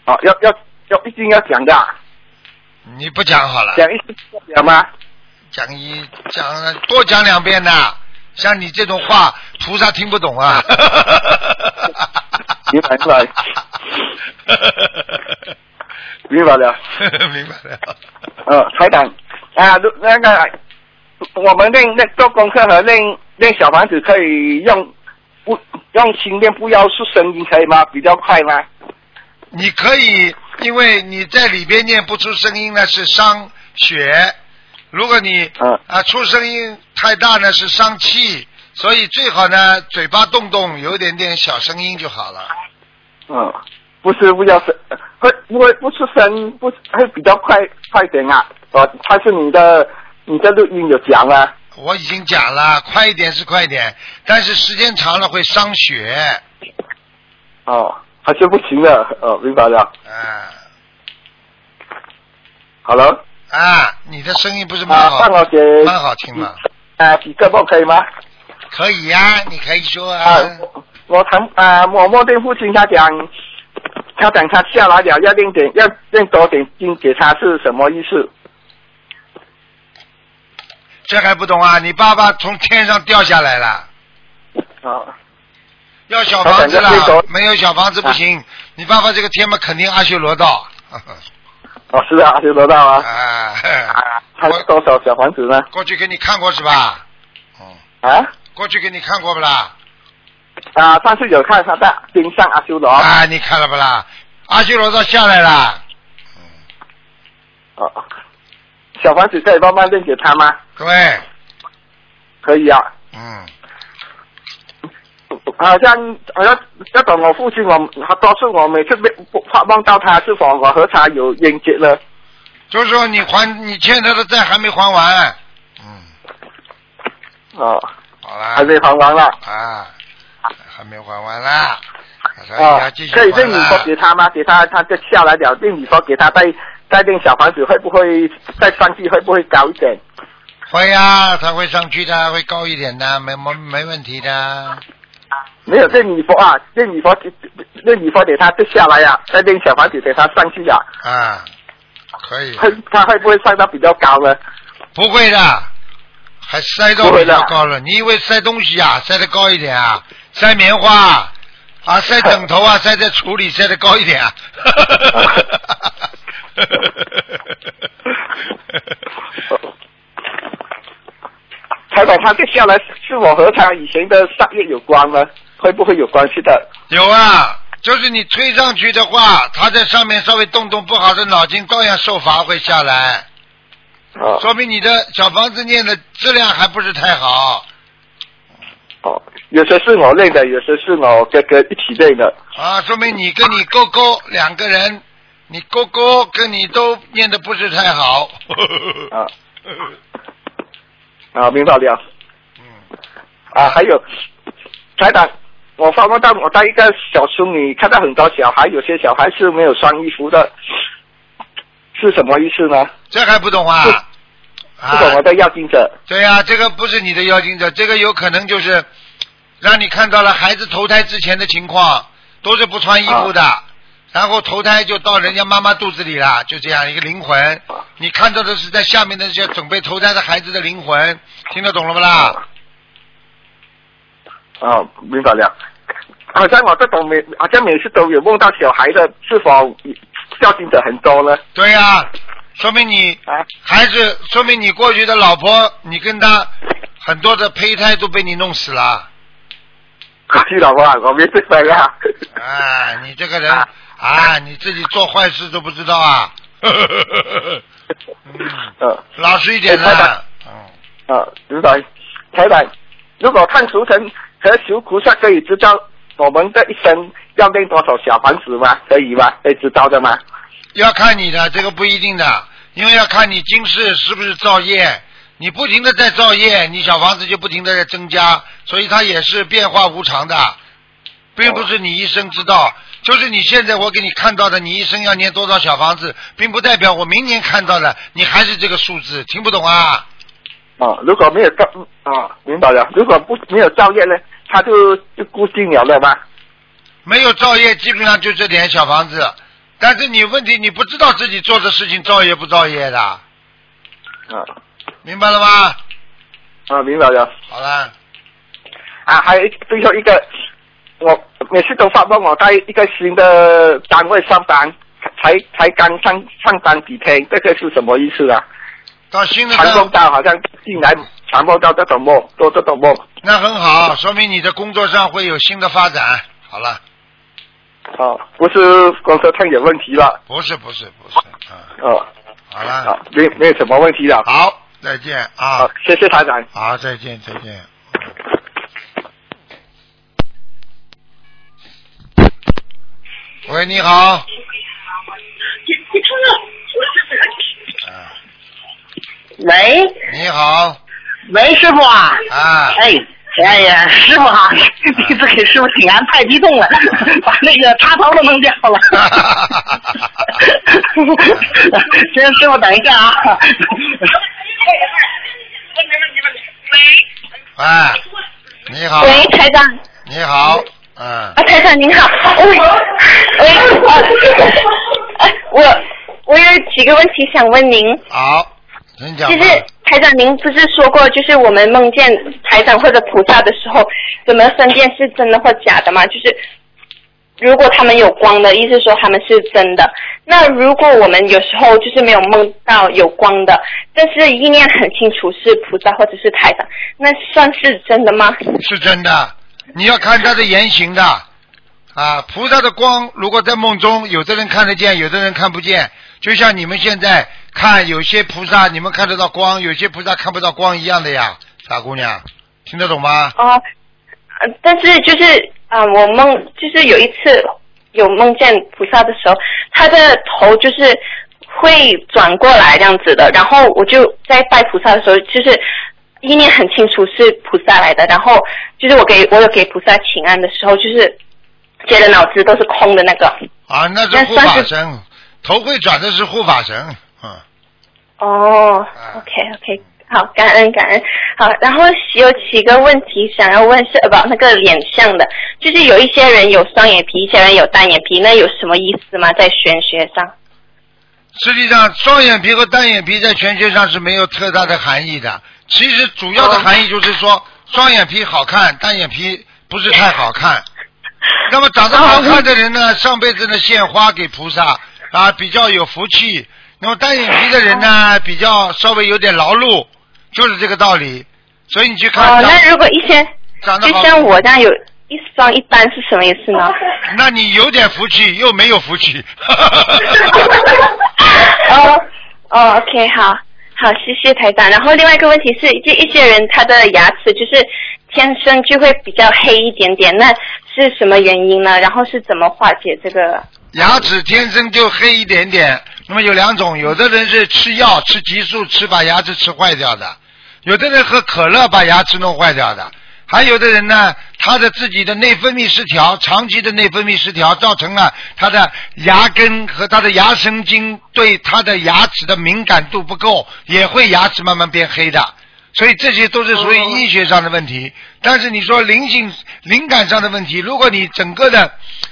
啊，要要要一定要讲的啊，你不讲好了，讲一次讲吗？讲一讲多讲两遍呐。像你这种话，菩萨听不懂啊。明白出来明白了。明白了。呃，台长啊，如那个我们练那做功课和练练小房子可以用不用心练，不要出声音可以吗？比较快吗？你可以，因为你在里边念不出声音呢，是伤血。如果你嗯啊出声音太大呢，是伤气。所以最好呢，嘴巴动动，有一点点小声音就好了。嗯，不是不要声，会因为不出声，不会比较快快点啊？哦，他是你的你的录音有讲啊。我已经讲了，快一点是快一点，但是时间长了会伤血。哦，还是不行的。哦，明白了。啊好了。啊，你的声音不是蛮啊，好，听嘛？啊几个梦可以吗？可以呀、你可以说啊。啊，我谈啊，我我对父亲他讲，他讲他下来了要练点，要练多点经给他是什么意思？这还不懂啊？你爸爸从天上掉下来了，啊要小房子了，没有小房子不行。你爸爸这个天嘛，肯定阿修罗道。哦，是啊，就得到啊。啊，啊，还有多少小房子呢？过去给你看过是吧？嗯，啊过去给你看过不啦？啊，上次有看他在冰上阿修罗。啊，你看了不啦？阿修罗道下来了。哦，小房子可以慢慢认给他吗？对，可以啊。嗯，好像好像要等我父亲，我他多数我每次没发梦到他，是否我和他有冤结了？就是说你还你欠他的债还没还完。嗯，哦，好啦。还没还完啦。啊，还没还完啦。所以哦要继，续可以还认礼佛啦给他吗？给他，他就下来了，认礼佛给他，再再练小房子，会不会再上去？会不会高一点？会呀、他会上去的，会高一点的，没没没问题的。没有这礼佛啊，这礼佛这礼佛给他就下来呀、再练小房子给他上去呀、啊，可以，会他会不会上到比较高呢？不会的，还塞到比较高了。你以为塞东西啊，塞得高一点啊？塞棉花啊，塞枕头啊，塞在橱里塞得高一点啊。台长，他这下来是否和他以前的上业有关呢？会不会有关系的？有啊，就是你推上去的话，他在上面稍微动动不好的脑筋，照样受罚会下来，哦说明你的小房子念的质量还不是太好哦，有些是我练的，有些是我哥哥一起练的。啊，说明你跟你哥哥两个人，你哥哥跟你都念的不是太好。啊 啊，明白了。嗯，啊，还有，台长，我发梦到我带一个小孙女，看到很多小孩，有些小孩是没有穿衣服的，是什么意思呢？这还不懂啊？不懂我的要经者。对呀、这个不是你的妖精者，这个有可能就是让你看到了孩子投胎之前的情况，都是不穿衣服的，然后投胎就到人家妈妈肚子里了，就这样一个灵魂。你看到的是在下面的这些准备投胎的孩子的灵魂，听得懂了不啦？啊，明白了。好像我这种每好像每次都有梦到小孩的，是否孝敬者很多呢？对呀、说明你啊孩子，说明你过去的老婆，你跟他很多的胚胎都被你弄死了。过去了吧，我没这个啊。啊，你这个人啊啊，你自己做坏事都不知道啊。嗯，呃老实一点的。嗯，啊，明白。台长，如果看图腾和求菩萨可以知道我们的一生要练多少小房子吗？可以吗？可以知道的吗？要看你的，这个不一定的，因为要看你今世是不是造业。你不停的在造业，你小房子就不停的在增加，所以它也是变化无常的，并不是你一生知道。就是你现在我给你看到的，你一生要念多少小房子，并不代表我明年看到的你还是这个数字，听不懂啊？啊，如果没有造啊，明白了。如果不没有造业呢，他就就固定了了吧。没有造业，基本上就这点小房子。但是你问题，你不知道自己做的事情造业不造业的，啊明白了吗？啊，明白了。好了，啊，还有最后一个，我每次都发梦我在一个新的单位上班，才才刚上上班几天，这个是什么意思啊？到新的常梦单，到好像进来常梦到这种梦，做这种梦。那很好，说明你的工作上会有新的发展。好了，哦，不是工作上有问题了，不是不是不是，啊，哦，好了，啊，没没有什么问题了。好，再见啊好，，谢谢台长。好，再见再见。喂，你好。啊，喂你好，喂，师傅啊！啊，哎，哎呀，师傅啊，弟子给师傅请安，太激动了，把那个插头都弄掉了。先生，师傅等一下啊。喂。喂，你好，喂，台长，你好，嗯啊，，台长您好，我我，有几个问题想问您，好，其实台长，您不是说过，就是我们梦见台长或者菩萨的时候，怎么分辨是真的或假的吗？就是如果他们有光的，意思说他们是真的。那如果我们有时候就是没有梦到有光的，但是意念很清楚是菩萨或者是台长，那算是真的吗？是真的，你要看他的言行的啊。菩萨的光，如果在梦中，有的人看得见，有的人看不见。就像你们现在看有些菩萨，你们看得到光，有些菩萨看不到光一样的呀，傻姑娘，听得懂吗？啊，但是就是啊、我梦就是有一次有梦见菩萨的时候，他的头就是会转过来这样子的，然后我就在拜菩萨的时候，就是意念很清楚是菩萨来的，然后就是我给我有给菩萨请安的时候，就是觉得脑子都是空的那个。啊，那是护法神，头会转的是护法神，嗯，哦啊，OK OK，好，感恩感恩。好，然后有几个问题想要问是呃不那个脸相的，就是有一些人有双眼皮，一些人有单眼皮，那有什么意思吗？在玄学上？实际上，双眼皮和单眼皮在玄学上是没有特大的含义的。其实主要的含义就是说，双眼皮好看，单眼皮不是太好看。那么长得好看的人呢，上辈子呢献花给菩萨啊，比较有福气。那么单眼皮的人呢，比较稍微有点劳碌，就是这个道理。所以你去看哦，那如果一些就长得好，像我这样有一双一般是什么意思呢？那你有点福气，又没有福气。哦哦，OK，好，好，谢谢台长。然后另外一个问题是，就一些人他的牙齿就是天生就会比较黑一点点，那是什么原因呢？然后是怎么化解这个？牙齿天生就黑一点点。那么有两种，有的人是吃药吃激素吃把牙齿吃坏掉的，有的人喝可乐把牙齿弄坏掉的，还有的人呢，他的自己的内分泌失调，长期的内分泌失调，造成了他的牙根和他的牙神经对他的牙齿的敏感度不够，也会牙齿慢慢变黑的。所以这些都是属于医学上的问题。但是你说灵性、灵感上的问题，如果你整个的、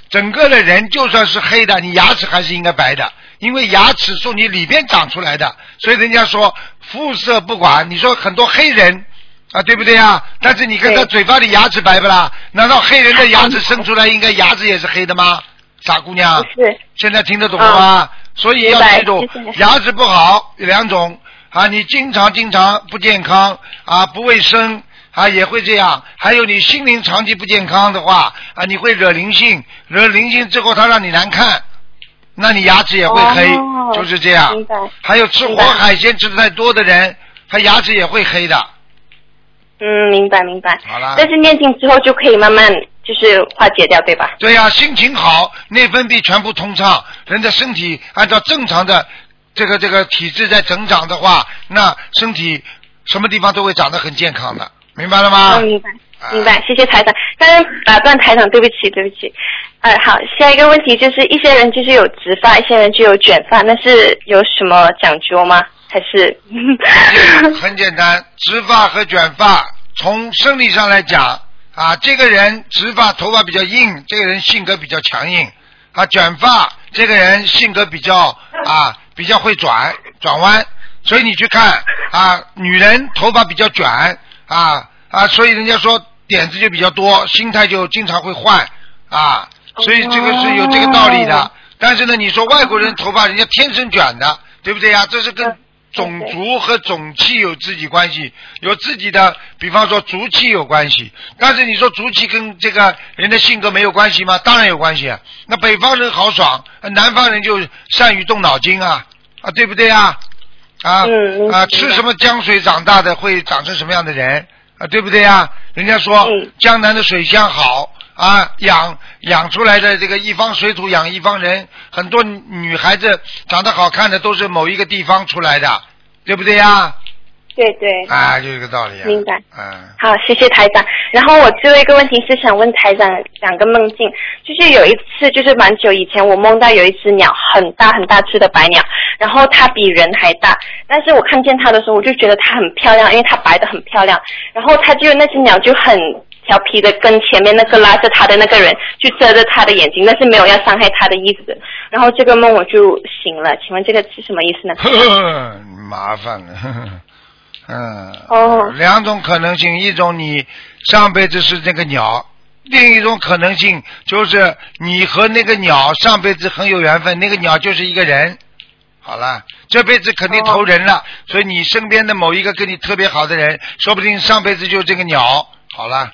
整个的人就算是黑的，你牙齿还是应该白的，因为牙齿从你里边长出来的。所以人家说肤色不管，你说很多黑人啊，对不对啊？但是你看他嘴巴里牙齿白不啦？难道黑人的牙齿生出来应该牙齿也是黑的吗？傻姑娘，是现在听得懂了吗？所以要记住牙齿不好有两种啊，你经常经常不健康啊，不卫生啊，也会这样。还有你心灵长期不健康的话啊，你会惹灵性，惹灵性之后他让你难看，那你牙齿也会黑，哦就是这样。还有吃活海鲜吃的太多的人，他牙齿也会黑的。嗯，明白明白。好了但是念经之后就可以慢慢就是化解掉，对吧？对呀、心情好，内分泌全部通畅，人的身体按照正常的这个这个体质在增长的话，那身体什么地方都会长得很健康的，明白了吗？哦，明白啊明白，谢谢台长。刚刚打断台长，对不起对不起。呃，好，下一个问题就是一些人就是有直发，一些人就有卷发，那是有什么讲究吗？还是？很简单，直发和卷发，从生理上来讲啊，这个人直发头发比较硬，这个人性格比较强硬；啊，卷发这个人性格比较啊比较会转转弯，所以你去看啊，女人头发比较卷啊啊，所以人家说点子就比较多，心态就经常会换啊，所以这个是有这个道理的。哦但是呢，你说外国人头发人家天生卷的，对不对呀？这是跟种族和种气有自己关系，有自己的，比方说族气有关系。但是你说族气跟这个人的性格没有关系吗？当然有关系。啊。那北方人豪爽，呃南方人就善于动脑筋啊，啊，对不对啊？啊嗯啊，吃什么江水长大的会长成什么样的人啊？对不对呀？人家说嗯江南的水乡好啊，养养出来的这个一方水土养一方人，很多女孩子长得好看的都是某一个地方出来的，对不对呀？对对。啊，就这个道理啊。明白。嗯。好，谢谢台长。然后我最后一个问题是想问台长两个梦境，就是有一次就是蛮久以前，我梦到有一只鸟，很大很大只的白鸟，然后它比人还大，但是我看见它的时候，我就觉得它很漂亮，因为它白的很漂亮，然后它就那只鸟就很调皮的跟前面那个拉着他的那个人去遮着他的眼睛，但是没有要伤害他的意思。然后这个梦我就醒了，请问这个是什么意思呢？呵呵，麻烦了。呵 呵嗯。哦。两种可能性，一种你上辈子是这个鸟，另一种可能性就是你和那个鸟上辈子很有缘分，那个鸟就是一个人。好了，这辈子肯定投人了，所以你身边的某一个跟你特别好的人，说不定上辈子就是这个鸟。好了。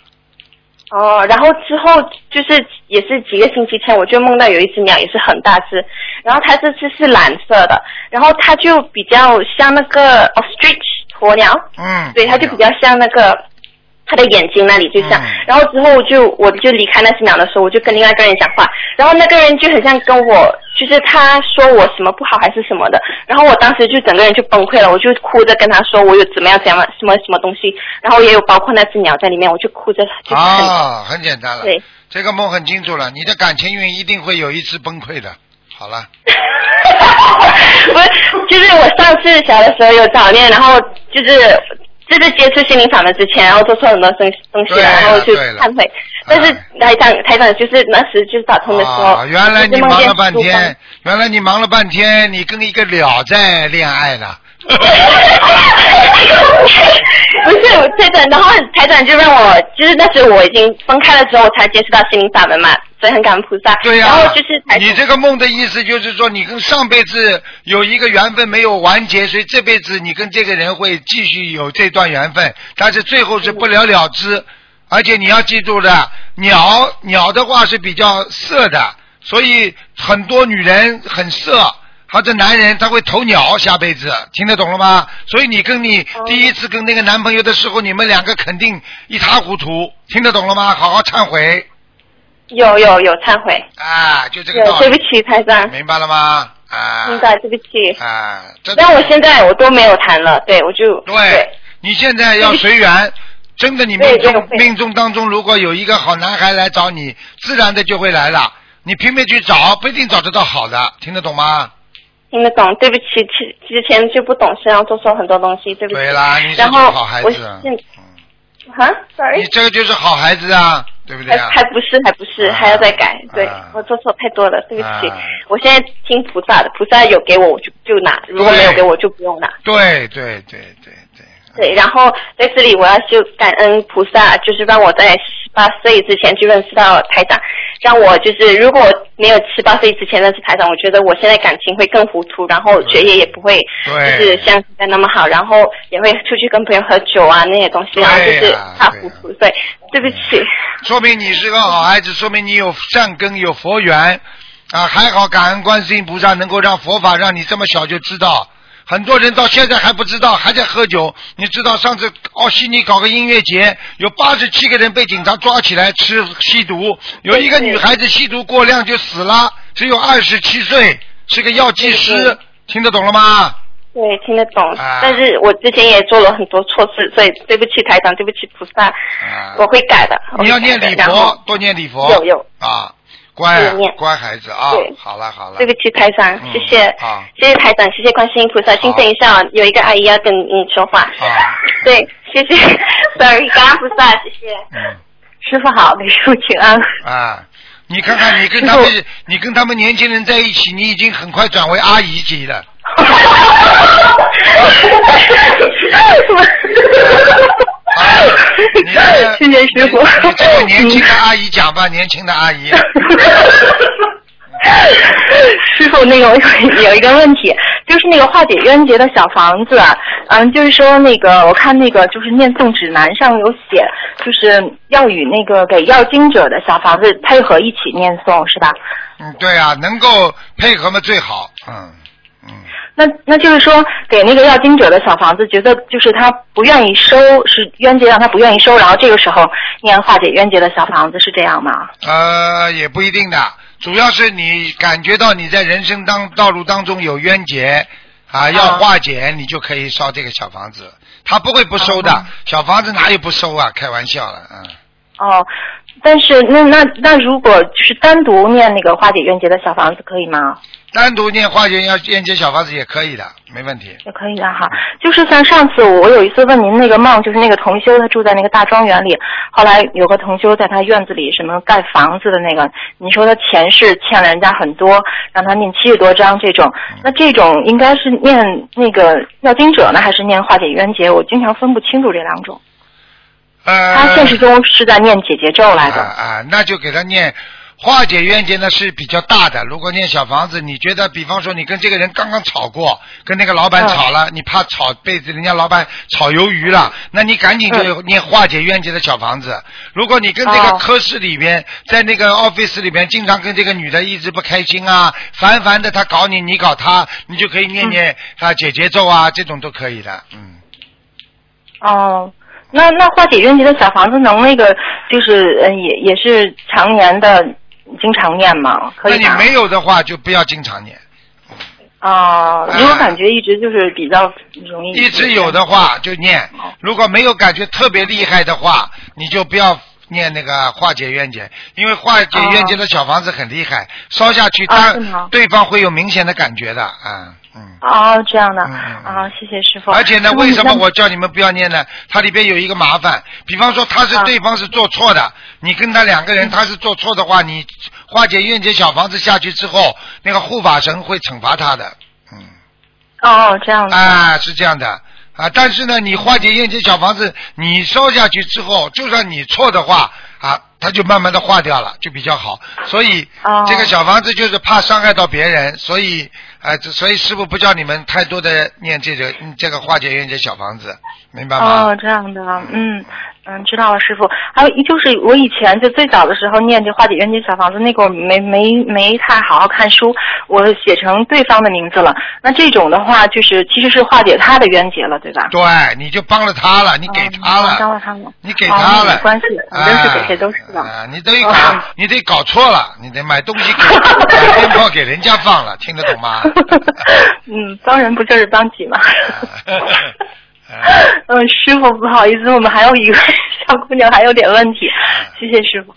哦，然后之后就是也是几个星期前，我就梦到有一只鸟也是很大只，然后它这只是蓝色的，然后它就比较像那个 ostrich 鸵鸟，嗯。对，它就比较像那个它的眼睛那里就像，嗯然后之后我就我就离开那只鸟的时候，我就跟另外一个人讲话，然后那个人就很像跟我，就是他说我什么不好还是什么的，然后我当时就整个人就崩溃了，我就哭着跟他说我有怎么样怎么样什么什么东西，然后也有包括那只鸟在里面，我就哭着就是很啊，很简单了。对。这个梦很清楚了，你的感情运一定会有一次崩溃的。好了。不是，就是我上次小的时候有早恋，然后就是就是接触心灵法门之前，然后做错很多东东西然后去忏悔。但是台长台长就是那时就是打通的时候，啊，原来你忙了半天，原来你忙了半天，你跟一个鸟在恋爱呢。不是台长，然后台长就让我，就是那时我已经分开了之后，我才接触到心灵法门嘛，所以很感恩菩萨。对呀、然后就是台你这个梦的意思就是说，你跟上辈子有一个缘分没有完结，所以这辈子你跟这个人会继续有这段缘分，但是最后是不了了之。而且你要记住的，鸟鸟的话是比较色的，所以很多女人很色。或者男人他会投鸟，下辈子听得懂了吗？所以你跟你第一次跟那个男朋友的时候，你们两个肯定一塌糊涂，听得懂了吗？好好忏悔有有有忏悔，啊，就这个有道理，对不起台长，明白了吗？啊，明白对不起。啊，这但我现在我都没有谈了，对我就对，你现在要随缘。真的，你命中命中当中，如果有一个好男孩来找你，自然的就会来了。你拼命去找，不一定找得到好的，听得懂吗？听得懂，对不起，之之前就不懂事，然后做错很多东西，对不起。对啦，你是个然后我好孩子，现哈，sorry，你这个就是好孩子啊，对不对啊？还还不是还不是、啊还要再改，对、啊我做错太多了，对不起。啊我现在听菩萨的，菩萨有给我我就就拿，如果没有给我就不用拿。对对对对对。对，然后在这里我要就感恩菩萨，就是让我在十八岁之前去认识到台长，让我就是如果没有十八岁之前认识台长，我觉得我现在感情会更糊涂，然后学业也不会就是像现在那么好，然后也会出去跟朋友喝酒啊那些东西，对然后就是呀差糊涂，对，对不起。说明你是个好孩子，说明你有善根，有佛缘啊！还好感恩观世音菩萨能够让佛法让你这么小就知道。很多人到现在还不知道，还在喝酒。你知道上次奥西尼搞个音乐节，有八十七个人被警察抓起来吃吸毒，有一个女孩子吸毒过量就死了，只有二十七岁，是个药剂师，听得懂了吗？对，听得懂，啊但是我之前也做了很多错事，所以对不起台长，对不起菩萨，啊我会改的。你要念礼佛，多念礼佛。有有啊，乖乖孩子啊对，好了好了。对不起台长，嗯谢谢，好谢谢台长，谢谢观世音菩萨。请等一下，有一个阿姨要跟你说话。啊，对，谢谢，sorry，感恩菩萨，谢谢。嗯师傅好，给师傅请安。啊，你看看你跟他们，你跟他们年轻人在一起，你已经很快转为阿姨级了。你这个谢谢师傅你你这个 年轻的阿姨讲吧，年轻的阿姨。师傅，那个我有有一个问题，就是那个化解冤结的小房子，嗯，就是说那个我看那个就是念诵指南上有写，就是要与那个给要经者的小房子配合一起念诵，是吧？嗯，对啊，能够配合嘛最好。嗯嗯，那那就是说，给那个要经者的小房子，觉得就是他不愿意收，是冤结让他不愿意收，然后这个时候念化解冤结的小房子，是这样吗？呃，也不一定的，主要是你感觉到你在人生当道路当中有冤结啊，要化解，你就可以烧这个小房子。他不会不收的，小房子哪有不收啊？开玩笑了，嗯。哦，但是那那那如果就是单独念那个化解冤结的小房子可以吗？单独念化解要念接小房子也可以的，没问题。也可以的哈，就是像上次我有一次问您那个梦，就是那个同修他住在那个大庄园里，后来有个同修在他院子里什么盖房子的那个，你说他前世欠了人家很多，让他念七十多章这种，那这种应该是念那个要经者呢，还是念化解冤结？我经常分不清楚这两种。呃，他现实中是在念解结咒来的。啊啊，那就给他念化解冤结呢是比较大的。如果念小房子，你觉得，比方说你跟这个人刚刚吵过，跟那个老板吵了，你怕吵被人家老板炒鱿鱼了，那你赶紧就念化解冤结的小房子。如果你跟这个哦科室里边，在那个 office 里边，经常跟这个女的一直不开心啊，烦烦的，她搞你，你搞她，你就可以念念啊解结咒啊，这种都可以的，嗯。哦，那那化解冤结的小房子能那个就是嗯也也是常年的经常念吗？可以？那你没有的话，就不要经常念。哦，因为我感觉一直就是比较容易。一直有的话就念，如果没有感觉特别厉害的话，你就不要念那个化解冤结，因为化解冤结的小房子很厉害，烧下去，啊他对方会有明显的感觉的啊。哦，这样的啊，谢谢师傅。而且呢，为什么我叫你们不要念呢？它里边有一个麻烦，比方说他是啊对方是做错的，你跟他两个嗯人他是做错的话，你化解冤结小房子下去之后，那个护法神会惩罚他的。嗯哦，这样的。啊，是这样的啊，但是呢，你化解冤结小房子，你烧下去之后，就算你错的话啊，它就慢慢的化掉了，就比较好。所以、哦这个小房子就是怕伤害到别人，所以啊，这所以师傅不叫你们太多的念这个嗯这个化解冤结小房子，明白吗？哦，这样的，嗯嗯，知道了，师傅。还有一就是我以前就最早的时候念这化解冤结小房子，那个我没没没太好好看书，我写成对方的名字了。那这种的话，就是其实是化解他的冤结了，对吧？对，你就帮了他了，你给他了，帮了他了，你给哦他了，没关系，反正是给谁都是的。啊，你得搞，你得搞错了，你得买东西给买鞭炮给人家放了，听得懂吗？嗯，帮人不就是帮己吗？啊 嗯，师傅不好意思，我们还有一个 小姑娘还有点问题，谢谢师傅。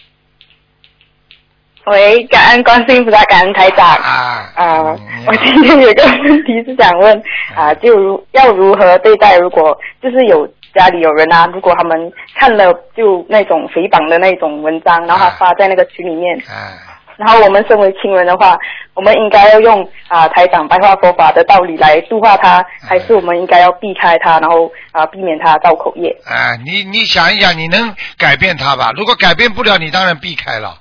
喂，感恩观世音菩萨，感恩台长。啊，我今天有个问题是想问啊，就如要如何对待？如果就是有家里有人啊，如果他们看了就那种诽谤的那种文章，然后他发在那个群里面，然后我们身为亲人的话，我们应该要用啊台长白话佛法的道理来度化他，还是我们应该要避开他，然后啊避免他造口业？啊，你你想一想，你能改变他吧？如果改变不了，你当然避开了，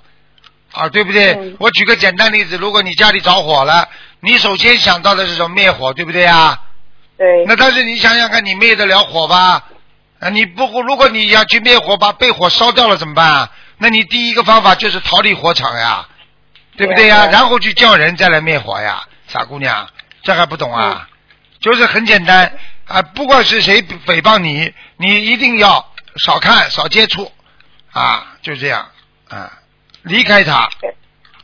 啊，对不对？嗯我举个简单例子，如果你家里着火了，你首先想到的是什么？灭火，对不对啊？对。那但是你想想看，你灭得了火吧？啊，你不，如果你要去灭火，把被火烧掉了怎么办啊？那你第一个方法就是逃离火场呀，对不对呀？然后去叫人再来灭火呀，傻姑娘，这还不懂啊？就是很简单啊，不管是谁诽谤你，你一定要少看少接触啊，就这样啊，离开他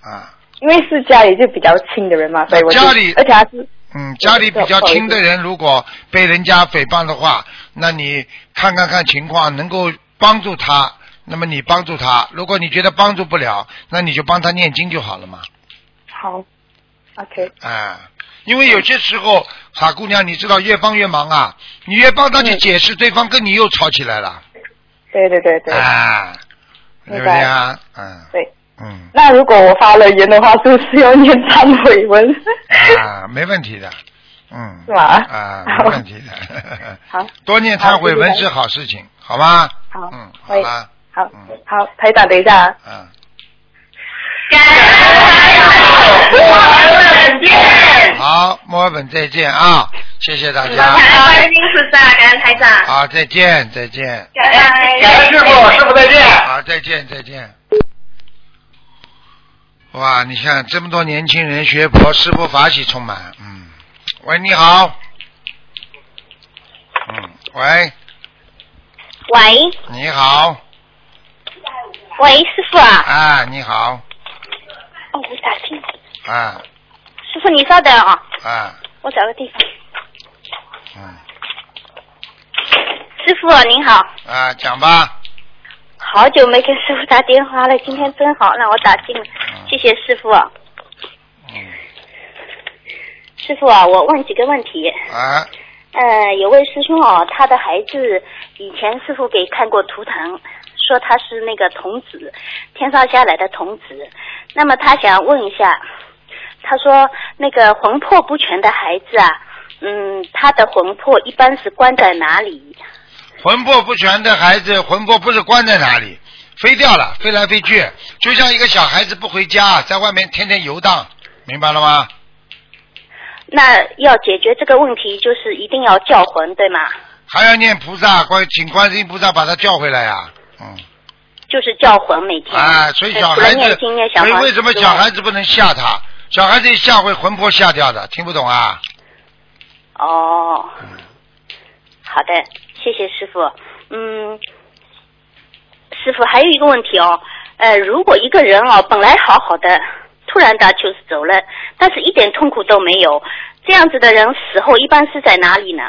啊。因为是家里就比较亲的人嘛，所以我家里而且还是嗯，家里比较亲的人，如果被人家诽谤的话，那你看看看情况，能够帮助他，那么你帮助他；如果你觉得帮助不了，那你就帮他念经就好了嘛。好，OK，啊，因为有些时候，傻姑娘，你知道越帮越忙啊，你越帮他去解释，对方跟你又吵起来了。对对对对，啊，对不对啊？嗯对。嗯那如果我发了言的话，是不是要念忏悔文？啊，没问题的。嗯。是吧啊，没问题的。好。多念忏悔文是好事情，好吗？好。嗯，好喂吧。好，好，台长，等一下啊。嗯。好，墨尔本再见啊！谢谢大家感家。恩观世音菩萨，感恩台长。好，再见，再见。感恩感恩师傅师傅再见好好，再见，再见。哇，你看这么多年轻人学佛，师傅法喜充满。嗯，喂，你好。嗯，喂，喂你好。喂，师傅啊。啊，你好。哦，我打进。啊师傅，你稍等啊，啊，我找个地方。嗯。师傅您好，啊，讲吧。好久没跟师傅打电话了，今天真好，让我打进了，谢谢师傅。嗯师傅啊，我问几个问题。啊，呃，有位师兄哦，他的孩子以前师傅给看过图腾，说他是那个童子，天上下来的童子。那么他想问一下，他说那个魂魄不全的孩子啊，嗯，他的魂魄一般是关在哪里？魂魄不全的孩子，魂魄不是关在哪里，飞掉了，飞来飞去，就像一个小孩子不回家，在外面天天游荡，明白了吗？那要解决这个问题，就是一定要叫魂，对吗？还要念菩萨，观请观世音菩萨把他叫回来呀、就是叫魂每天。啊，所以小孩子，所以为什么小孩子不能吓他？小孩子一吓会魂魄吓掉的，听不懂啊？哦，好的，谢谢师傅。嗯，师傅还有一个问题哦，呃，如果一个人哦本来好好的，突然他就是走了，但是一点痛苦都没有，这样子的人死后一般是在哪里呢？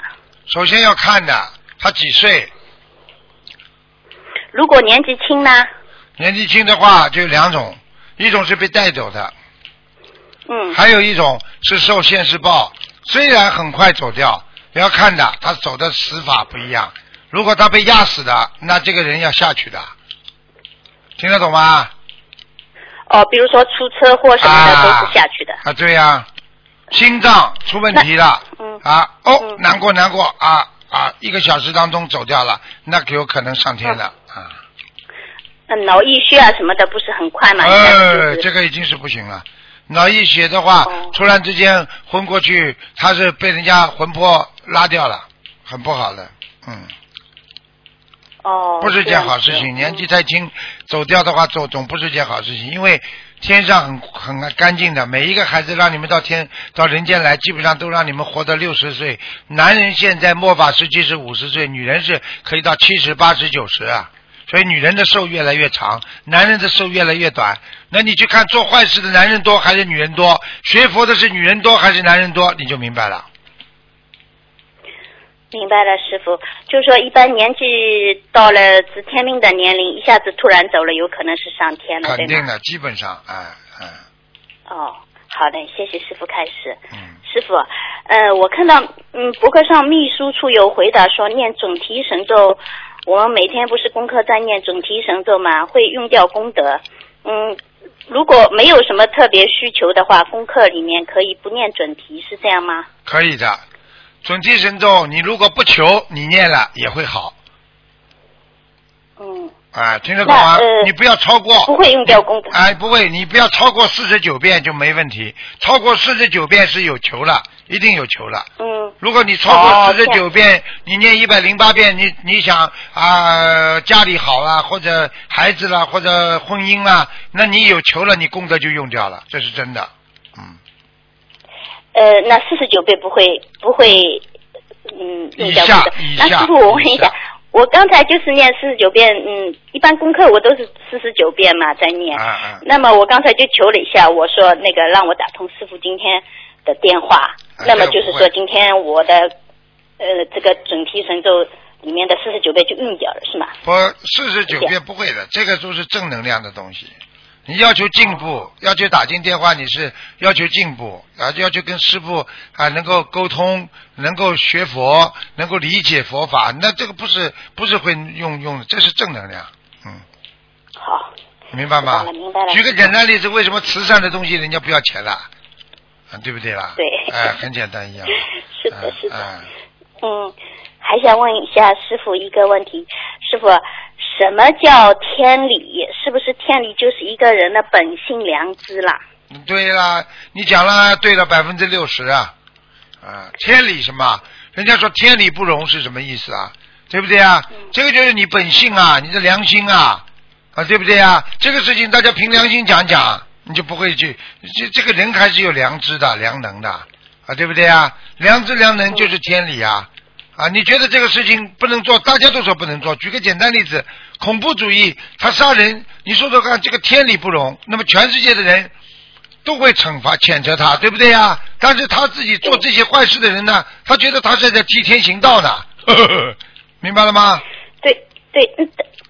首先要看的，他几岁？如果年纪轻呢？年纪轻的话就有两种，一种是被带走的，嗯，还有一种是受现世报，虽然很快走掉，也要看的，他走的死法不一样。如果他被压死的，那这个人要下去的，听得懂吗？哦，比如说出车祸什么的、啊都是下去的。啊，对呀、心脏出问题了，嗯啊，哦，难过难过啊啊，一个小时当中走掉了，那有可能上天了啊。呃脑溢血啊什么的不是很快嘛？应该呃，这个已经是不行了。脑溢血的话，哦突然之间昏过去，他是被人家魂魄拉掉了，很不好的，嗯，哦，不是件好事情。年纪太轻，走掉的话，走总不是件好事情，因为天上很很干净的，每一个孩子让你们到天到人间来，基本上都让你们活到六十岁。男人现在末法时期是五十岁，女人是可以到七十、八十、九十啊。所以女人的寿越来越长，男人的寿越来越短。那你去看做坏事的男人多还是女人多？学佛的是女人多还是男人多？你就明白了。明白了，师傅。就是说，一般年纪到了知天命的年龄，一下子突然走了，有可能是上天了？肯定的，基本上，哎哎，哦，好的，谢谢师傅开始。嗯。师傅，呃，我看到嗯博客上秘书处有回答说，念准提神咒，我们每天不是功课在念准提神咒嘛，会用掉功德。嗯，如果没有什么特别需求的话，功课里面可以不念准提，是这样吗？可以的。准提神咒，你如果不求，你念了也会好。嗯。啊，听得懂吗？你不要超过。不会用掉功德。哎，不会，你不要超过四十九遍就没问题。超过四十九遍是有求了，一定有求了。嗯。如果你超过哦四十九遍，你念一百零八遍，你你想啊、家里好了，或者孩子了，或者婚姻了，那你有求了，你功德就用掉了，这是真的。嗯呃，那四十九倍不会不会，嗯，用掉以下功德以下那师傅，我问一下，我刚才就是念四十九遍，嗯，一般功课我都是四十九遍嘛，在念。啊啊那么我刚才就求了一下，我说那个让我打通师傅今天的电话。啊那么就是说今天我的呃这个准提神咒里面的四十九遍就用掉了，是吗？不，四十九遍不会的，这个都是正能量的东西。你要求进步，要求打进电话，你是要求进步，啊，要求跟师傅啊能够沟通，能够学佛，能够理解佛法，那这个不是不是会用用的，这是正能量，嗯，好，明白吗？明白了明白了举个简单例子，为什么慈善的东西人家不要钱了？啊，对不对啦？对哎，很简单一样。是的，是的。哎，嗯，还想问一下师傅一个问题，师傅，什么叫天理？是不是天理就是一个人的本性良知啦？对啦，你讲了对了百分之六十啊，啊，天理什么？人家说天理不容是什么意思啊？对不对啊？这个就是你本性啊，你的良心啊，啊，对不对啊？这个事情大家凭良心讲讲，你就不会去，这这个人还是有良知的、良能的啊，对不对啊？良知良能就是天理啊。啊，你觉得这个事情不能做，大家都说不能做。举个简单例子，恐怖主义他杀人，你说说看，这个天理不容，那么全世界的人都会惩罚谴责他，对不对呀？但是他自己做这些坏事的人呢，他觉得他是在替天行道呢，明白了吗？对对，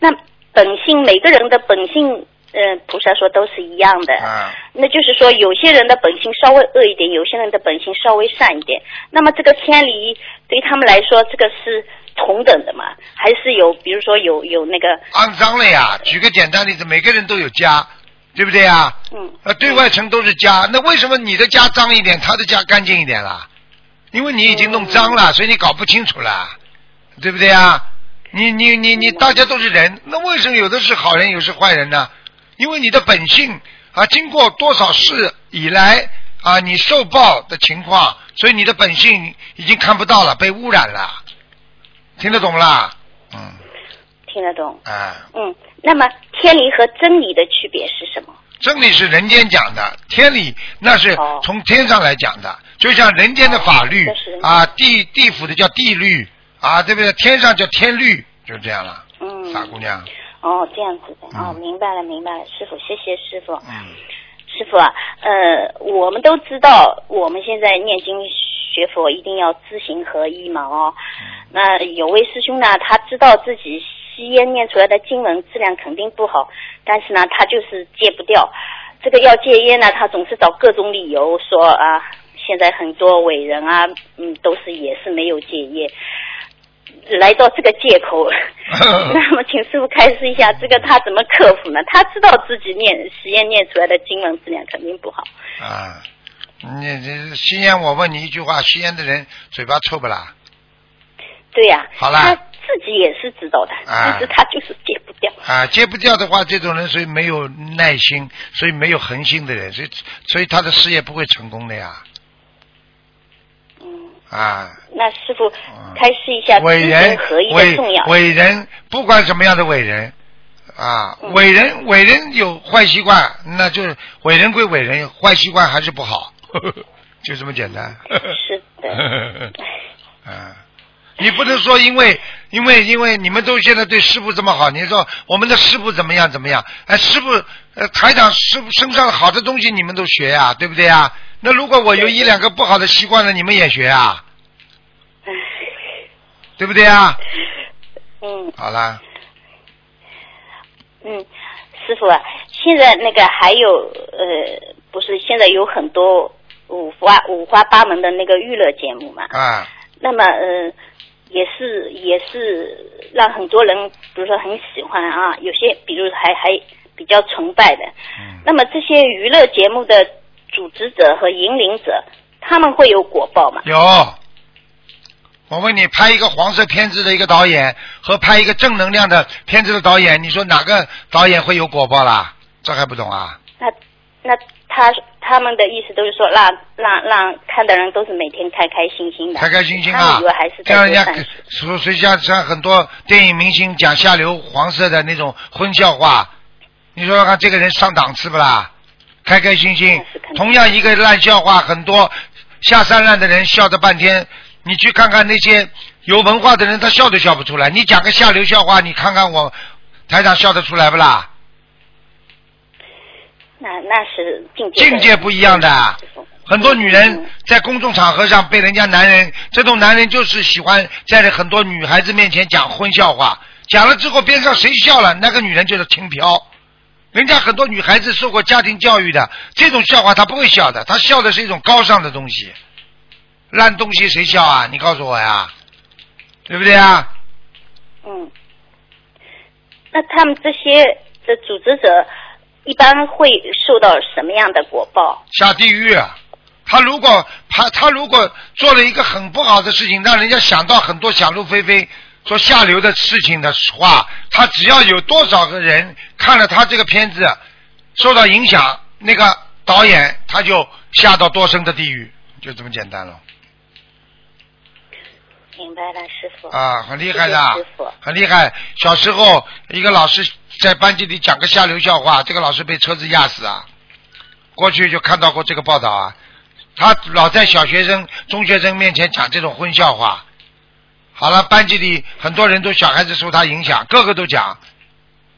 那本性每个人的本性，呃，菩萨说都是一样的。啊，那就是说，有些人的本性稍微恶一点，有些人的本性稍微善一点。那么这个天理对他们来说，这个是同等的嘛？还是有，比如说有有那个，肮脏了呀！举个简单例子，每个人都有家，对不对呀？嗯，呃，对外层都是家，那为什么你的家脏一点，他的家干净一点啦？因为你已经弄脏了，所以你搞不清楚了，对不对呀？你你你你，大家都是人，那为什么有的是好人，有的是坏人呢？因为你的本性啊，经过多少世以来啊，你受报的情况，所以你的本性已经看不到了，被污染了，听得懂啦？嗯，听得懂？啊。嗯，那么天理和真理的区别是什么？真理是人间讲的，天理那是从天上来讲的，就像人间的法律啊，地地府的叫地律啊，对不对？天上叫天律，就这样了。嗯，傻姑娘，哦，这样子的，哦，明白了，明白了，师傅，谢谢师傅。嗯，师傅啊，呃，我们都知道，我们现在念经学佛一定要知行合一嘛，哦。那有位师兄呢，他知道自己吸烟念出来的经文质量肯定不好，但是呢，他就是戒不掉。这个要戒烟呢，他总是找各种理由说啊，现在很多伟人啊，嗯，都是也是没有戒烟。来到这个借口，那么请师傅开示一下，这个他怎么克服呢？他知道自己念实验念出来的经文质量肯定不好，啊，你这吸烟，我问你一句话，吸烟的人嘴巴臭不啦？对呀、好啦他自己也是知道的，啊但是他就是戒不掉。啊，戒不掉的话，这种人所以没有耐心，所以没有恒心的人，所以所以他的事业不会成功的呀。嗯，啊，那师傅开示一下知伟人行合一的伟重要。伟人，不管什么样的伟人啊，嗯。伟人伟人有坏习惯，那就是伟人归伟人，坏习惯还是不好，就这么简单。是的，啊，你不能说因为因为因为你们都现在对师傅这么好，你说我们的师傅怎么样怎么样？哎，师傅呃台长师傅身上好的东西你们都学呀、对不对呀？那如果我有一两个不好的习惯了，你们也学啊？对不对啊？嗯好啦，嗯，师傅啊，现在那个还有呃，不是现在有很多五花五花八门的那个娱乐节目嘛？啊，那么呃，也是也是让很多人，比如说很喜欢啊，有些比如还还比较崇拜的。嗯那么这些娱乐节目的组织者和引领者，他们会有果报吗？有。我问你，拍一个黄色片子的一个导演和拍一个正能量的片子的导演，你说哪个导演会有果报啦？这还不懂啊？那那他他们的意思都是说，让让让看的人都是每天开开心心的，开开心心啊们以为还是！在让人家。说谁像像很多电影明星讲下流黄色的那种荤笑话，你说说看这个人上档次不啦？开开心心，同样一个烂笑话，很多下三滥的人笑的半天，你去看看那些有文化的人，他笑都笑不出来。你讲个下流笑话，你看看我台长笑得出来不啦？那那是境界境界不一样的。很多女人在公众场合上被人家男人，这种男人就是喜欢在很多女孩子面前讲荤笑话，讲了之后边上谁笑了，那个女人就是轻飘。人家很多女孩子受过家庭教育的，这种笑话她不会笑的，她笑的是一种高尚的东西。烂东西谁笑啊？你告诉我呀，对不对啊？嗯，那他们这些的组织者一般会受到什么样的果报？下地狱啊！他如果他他如果做了一个很不好的事情，让人家想到很多想入非非、说下流的事情的话，他只要有多少个人看了他这个片子受到影响，那个导演他就下到多深的地狱，就这么简单了明白了，师傅。啊，很厉害的谢谢师傅。很厉害。小时候一个老师在班级里讲个下流笑话，这个老师被车子压死啊。过去就看到过这个报道啊，他老在小学生、中学生面前讲这种荤笑话。好了，班级里很多人都小孩子受他影响，个个都讲。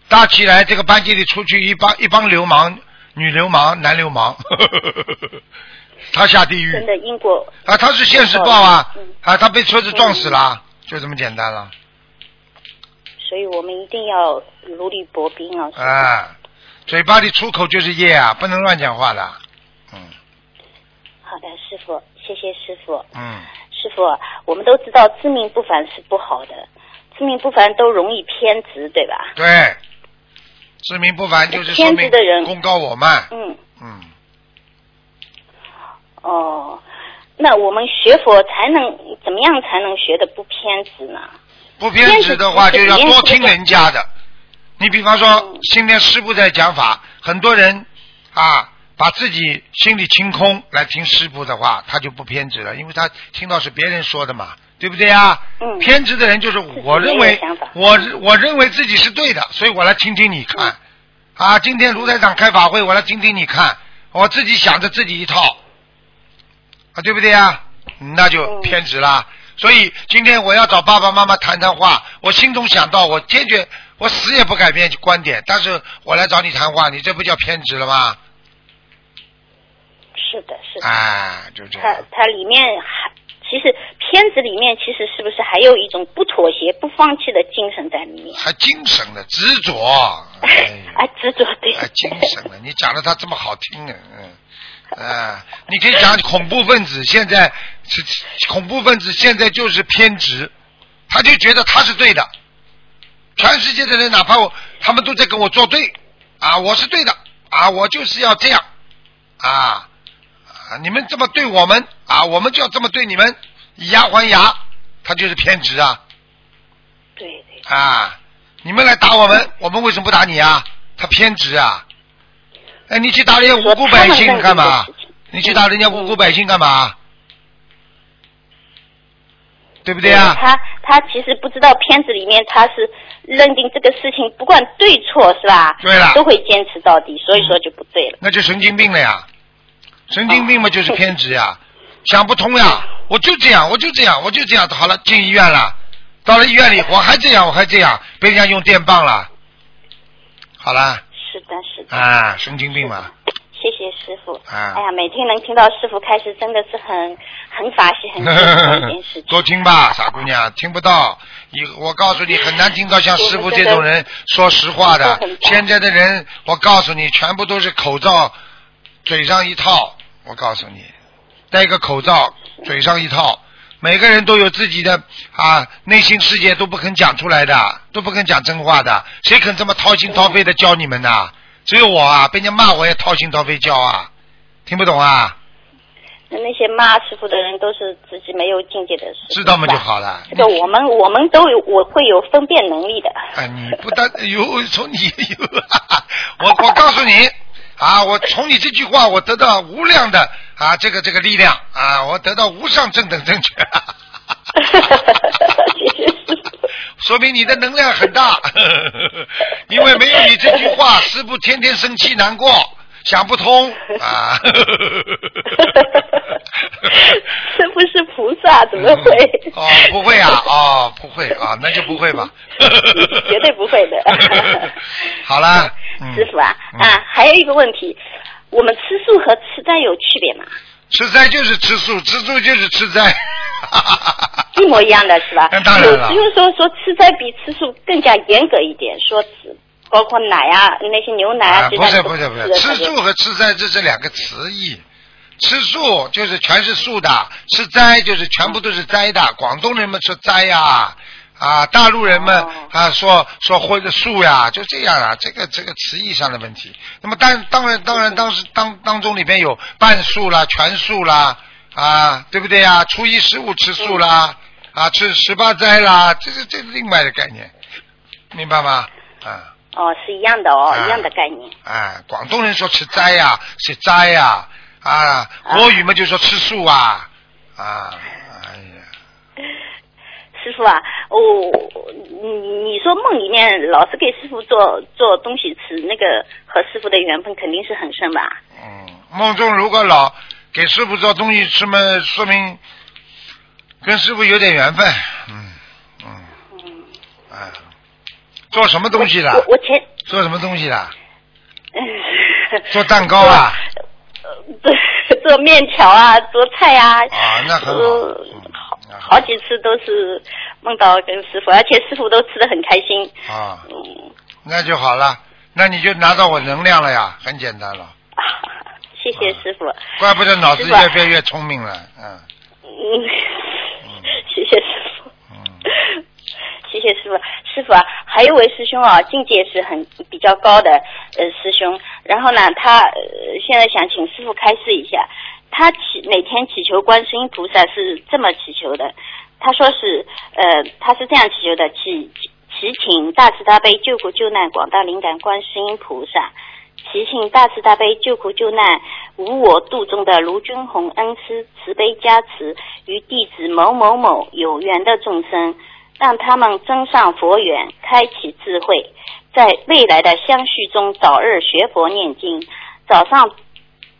大起来，这个班级里出去一帮一帮流氓，女流氓、男流氓，他下地狱真的因果啊！他是现实报啊嗯啊！他被车子撞死了，就这么简单了。所以我们一定要如履薄冰啊。啊，嘴巴里出口就是业啊，不能乱讲话的。嗯好的，师傅，谢谢师傅。嗯，师傅，我们都知道自命不凡是不好的，自命不凡都容易偏执，对吧？对，自命不凡就是说偏执的人功高我慢。嗯，嗯，哦，那我们学佛才能怎么样才能学的不偏执呢？不偏执的话，就要多听人家的。你比方嗯说，今天师傅在讲法，很多人啊，把自己心里清空来听师傅的话，他就不偏执了，因为他听到是别人说的嘛，对不对呀？嗯偏执的人就是我认为我我认为自己是对的，所以我来听听你看。啊，今天卢台长开法会，我来听听你看，我自己想着自己一套，啊，对不对呀？那就偏执啦。所以今天我要找爸爸妈妈谈谈话，我心中想到，我坚决，我死也不改变观点，但是我来找你谈话，你这不叫偏执了吗？是的，是的。啊，就这它样。它里面还其实片子里面其实是不是还有一种不妥协、不放弃的精神在里面？还精神的执着，哎啊，执着对。还精神的，你讲的他这么好听呢，嗯，啊，你可以讲恐怖分子现在是恐怖分子现在就是偏执，他就觉得他是对的，全世界的人哪怕我他们都在跟我作对，啊，我是对的，啊，我就是要这样，啊，啊，你们这么对我们，啊，我们就要这么对你们，以牙还牙，他就是偏执啊。对对。啊，你们来打我们，我们为什么不打你啊？他偏执啊！哎，你去打人家无辜百姓干嘛？你去打人家无辜百姓干嘛？对不对啊？他他其实不知道片子里面他是认定这个事情不管对错是吧？对了都会坚持到底，所以说就不对了。那就神经病了呀！神经病嘛就是偏执呀，想不通呀！我就这样，我就这样，我就这样，好了，进医院了，到了医院里我还这样，我还这样，被人家用电棒了，好了，是的，是的。啊，神经病嘛，谢谢师傅。啊哎呀，每天能听到师傅开始，真的是很很法喜、很幸福的一件事情。多听吧，傻姑娘，听不到。以我告诉你，很难听到像师傅这种人说实话的。现在的人，我告诉你，全部都是口罩，嘴上一套。我告诉你，戴个口罩，嘴上一套，每个人都有自己的啊内心世界，都不肯讲出来的，都不肯讲真话的。谁肯这么掏心掏肺的教你们呐？只有我啊，被人家骂我也掏心掏肺教啊，听不懂啊？那那些骂师傅的人都是自己没有境界的师傅。知道吗就好了。这个我们我们都有，我会有分辨能力的。啊，你不但有从你有，我我告诉你啊，我从你这句话我得到无量的啊这个这个力量啊，我得到无上正等正觉。说明你的能量很大，因为没有你这句话，师傅天天生气难过，想不通啊。师傅是菩萨，怎么会？哦，不会啊，哦，不会啊，那就不会吧。绝对不会的。好了，嗯师傅啊啊，还有一个问题，我们吃素和吃斋有区别吗？吃斋就是吃素，吃素就是吃斋。一模一样的是吧？那当然了有就是说说吃斋比吃素更加严格一点，说吃包括奶啊那些牛奶啊，啊，这不是不是不是，吃素和吃斋这是两个词义。吃素就是全是素的，吃斋就是全部都是斋的。广东人们说斋呀、啊，大陆人们、啊说说或者素呀，就这样啊，这个这个词义上的问题。那么当当然当然当时当当中里边有半素啦、全素啦啊，对不对呀？初一十五吃素啦，啊，吃十八斋啦，这是这是另外的概念，明白吗？啊。哦是一样的哦，啊一样的概念。哎，广东人说吃斋呀、是斋呀、啊，国语嘛就说吃素啊，啊，师傅啊，哦，你你说梦里面老是给师傅做做东西吃，那个和师傅的缘分肯定是很深吧？嗯梦中如果老给师傅做东西吃嘛，说明跟师傅有点缘分，嗯嗯嗯，哎，做什么东西的？我我前做什么东西的？做蛋糕啊？做做面条啊，做菜啊。啊，那很好。呃，好好几次都是梦到跟师傅，而且师傅都吃的很开心。啊，嗯，那就好了，那你就拿到我能量了呀，很简单了，谢谢师傅。怪不得脑子越变越聪明了，嗯。嗯，谢谢师傅。谢谢师傅，师傅啊，还有位师兄啊，境界是很比较高的呃师兄，然后呢，他呃现在想请师傅开示一下，他祈每天祈求观世音菩萨是这么祈求的，他说是呃他是这样祈求的，祈祈请大慈大悲救苦救难广大灵感观世音菩萨。祈请大慈大悲救苦救难无我度中的卢军宏恩师慈悲加持与弟子某某某有缘的众生，让他们增上佛缘，开启智慧，在未来的相续中早日学佛念经，早上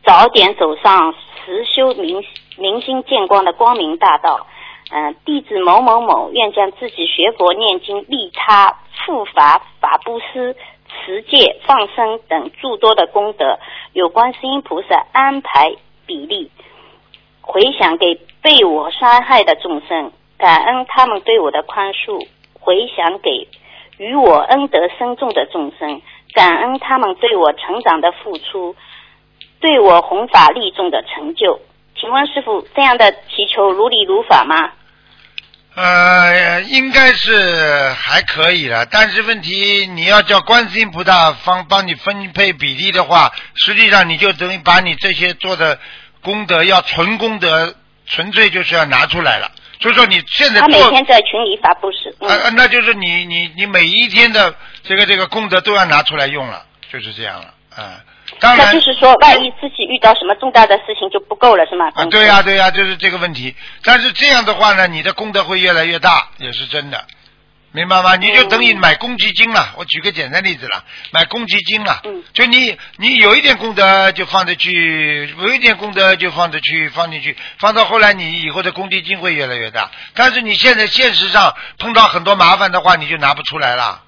早点走上实修明明心见光的光明大道。嗯、弟子某某某愿将自己学佛念经、利他、护法、法布施、持戒、放生等诸多的功德，有观世音菩萨安排比例，回想给被我伤害的众生，感恩他们对我的宽恕；回想给与我恩德深重的众生，感恩他们对我成长的付出，对我弘法利众的成就。请问师傅，这样的祈求如理如法吗？呃，应该是还可以了，但是问题你要叫观世音菩萨方帮你分配比例的话，实际上你就等于把你这些做的功德要纯功德，纯粹就是要拿出来了。所以说你现在他每，天在群里发布是，嗯，呃，那就是你你你每一天的这个这个功德都要拿出来用了，就是这样了，啊、当然那就是说，万一自己遇到什么重大的事情就不够了，是吗？啊，对呀、对呀、就是这个问题。但是这样的话呢，你的功德会越来越大，也是真的，明白吗？你就等于买公积金了。我举个简单例子了，买公积金了，嗯就你你有一点功德就放着去，有一点功德就放着去，放进去，放到后来你以后的公积金会越来越大。但是你现在现实上碰到很多麻烦的话，你就拿不出来了。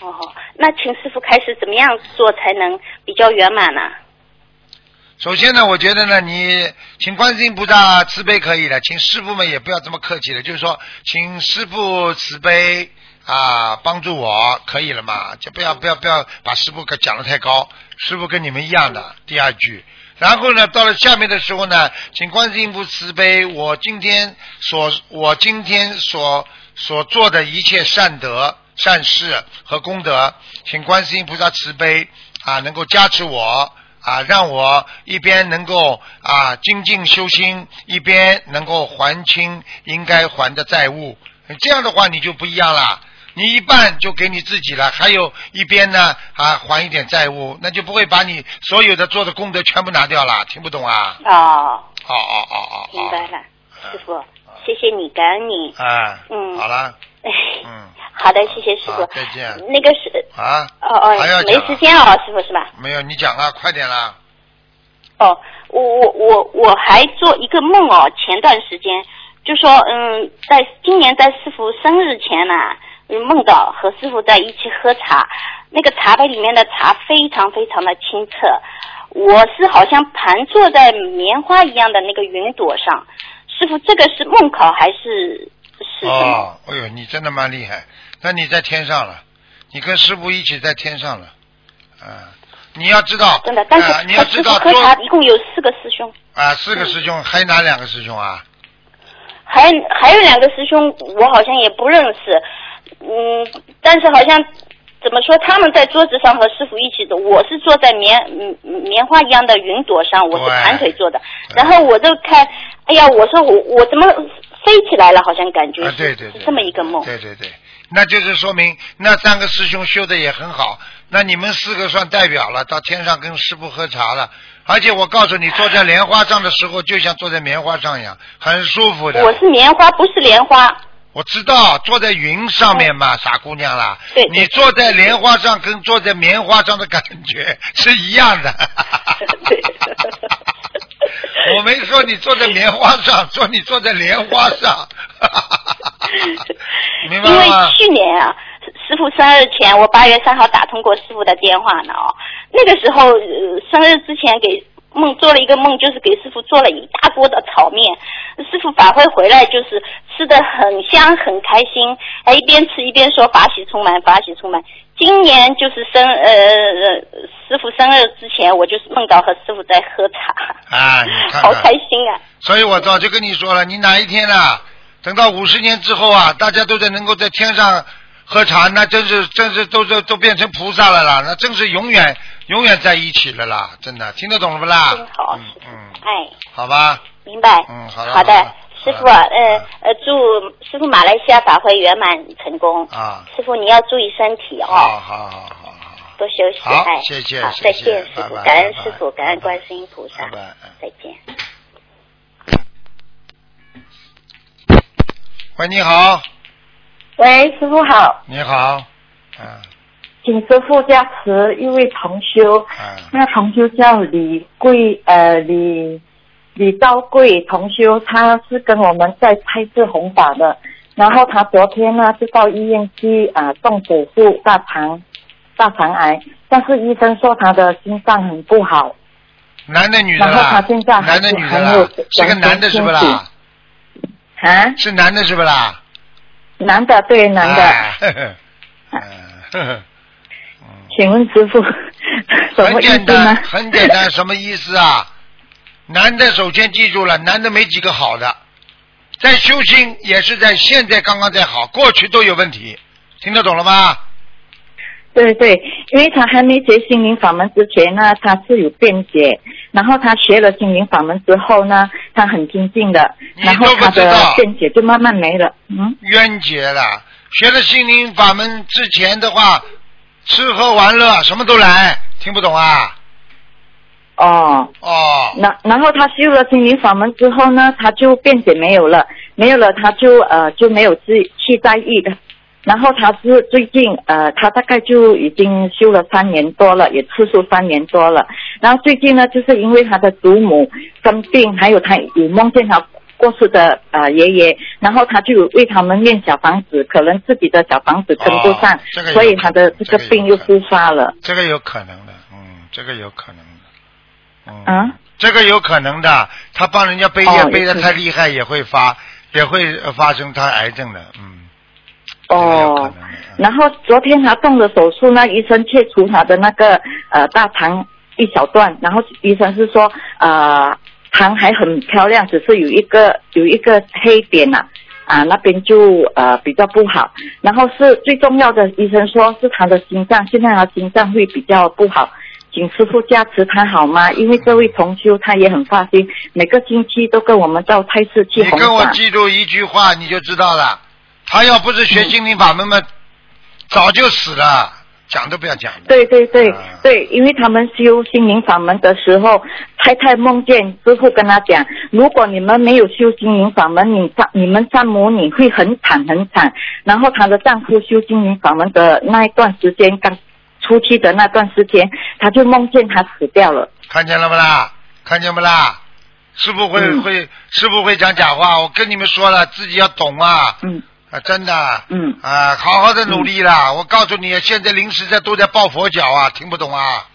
哦，那请师傅开始怎么样做才能比较圆满呢？首先呢，我觉得呢，你请观世音菩萨慈悲可以了，请师傅们也不要这么客气了，就是说，请师傅慈悲啊，帮助我可以了嘛，就不要不要不要把师傅讲的太高，师傅跟你们一样的。第二句，然后呢，到了下面的时候呢，请观世音菩萨慈悲，我今天所我今天所所做的一切善德、善事和功德，请观世音菩萨慈悲啊，能够加持我。啊，让我一边能够啊精进修心，一边能够还清应该还的债务。这样的话，你就不一样了。你一半就给你自己了，还有一边呢啊还一点债务，那就不会把你所有的做的功德全部拿掉了。听不懂啊？哦，哦哦哦哦哦。明白了，师傅，谢谢你，感恩你。啊，嗯好了，哎，嗯，好的，谢谢师傅。再见那个是啊，哦哦还要，没时间哦，师傅是吧？没有你讲啊，快点啦。哦，我我我我还做一个梦哦，前段时间就说，嗯，在今年在师傅生日前呢、嗯梦到和师傅在一起喝茶，那个茶杯里面的茶非常非常的清澈，我是好像盘坐在棉花一样的那个云朵上，师傅这个是梦考还是哦，哎呦，你真的蛮厉害，那你在天上了，你跟师傅一起在天上了，啊，你要知道，真的，但是啊你要知道做喝茶一共有四个师兄，啊，四个师兄，还有哪两个师兄啊？还还有两个师兄，我好像也不认识，嗯，但是好像怎么说，他们在桌子上和师傅一起走，我是坐在棉嗯棉花一样的云朵上，我是盘腿坐的，然后我就看，哎呀，我说我我怎么飞起来了，好像感觉对对对，是这么一个梦，对对对，那就是说明那三个师兄修的也很好，那你们四个算代表了，到天上跟师傅喝茶了。而且我告诉你，坐在莲花上的时候，就像坐在棉花上一样，很舒服的。我是棉花，不是莲花，我知道，坐在云上面嘛，傻姑娘啦。对对你坐在莲花上，跟坐在棉花上的感觉是一样的。对。我没说你坐在棉花上，说你坐在莲花上。明白因为？去年啊，师傅生日前，我八月三号打通过师傅的电话呢哦。那个时候，呃，生日之前给梦做了一个梦，就是给师傅做了一大锅的炒面。师傅法会回来就是吃的很香很开心，还一边吃一边说法喜充满，法喜充满。今年就是生呃呃师傅生日之前，我就是碰到和师傅在喝茶，啊，你看看，好开心啊！所以我早就跟你说了，你哪一天啊，等到五十年之后啊，大家都在能够在天上喝茶，那真是真是都都都变成菩萨了啦，那真是永远永远在一起了啦，真的听得懂了不啦？真好，嗯嗯，哎，好吧，明白。嗯，好了，好的。好了，师傅，呃呃，祝师傅马来西亚法会圆满成功。啊，师傅你要注意身体好哦，好好好，多休息。好哎，谢谢好，谢谢再见，师傅，拜拜感恩师傅，感恩观世音菩萨拜，拜。再见。喂，你好，喂，师傅好，你好，嗯请师傅加持一位同修，嗯，那同修叫李贵，呃，李李昭贵同修，他是跟我们在拍摄红法的，然后他昨天呢就到医院去啊、动手术大肠大肠癌，但是医生说他的心脏很不好，男的女的然后他？现在男的女的啦？是个男的是不啦？啊，是男的是不啦？男的对男的，哎呵呵 请问师傅 什么很意思简单，很简单，什么意思啊？男的首先记住了，男的没几个好的，在修心也是在现在刚刚在好，过去都有问题，听得懂了吗？对对，因为他还没学心灵法门之前呢，他是有辩解，然后他学了心灵法门之后呢，他很精进的，你然后他的知道辩解就慢慢没了。嗯，冤结了，学了心灵法门之前的话，吃喝玩乐什么都来，听不懂啊？哦，哦，那然后他修了心灵法门之后呢，他就辩解没有了，没有了，他就呃就没有去去在意的。然后他是最近呃，他大概就已经修了三年多了，也次数三年多了。然后最近呢，就是因为他的祖母生病，还有他有梦见他过世的呃爷爷，然后他就有为他们念小房子，可能自己的小房子跟不上，哦这个所以他的这个病又复发了。这个有可能的，嗯，这个有可能啊，这个有可能的，他帮人家背哦背的太厉害，也会发，也会呃发生他癌症的，嗯，哦。然后昨天他动了手术那，医生切除他的那个呃大肠一小段，然后医生是说呃肠还很漂亮，只是有一个有一个黑点呐、啊，那边就呃比较不好。然后是最重要的，医生说是他的心脏，现在他心脏会比较不好。请师傅加持他好吗？因为这位同修他也很发心，每个星期都跟我们到菜市去弘你跟我。记住一句话，你就知道了。他要不是学心灵法门嘛，早就死了，讲都不要讲。对对对啊对，因为他们修心灵法门的时候，太太梦见师傅跟他讲，如果你们没有修心灵法门，你丈你们丈母女会很惨很惨。然后她的丈夫修心灵法门的那一段时间，刚出去的那段时间，他就梦见他死掉了。看见了不啦？看见不啦？师傅会、嗯会，师傅会讲假话。我跟你们说了，自己要懂啊。嗯啊，真的。嗯啊，好好的努力啦！我告诉你，现在临时在都在抱佛脚啊，听不懂啊？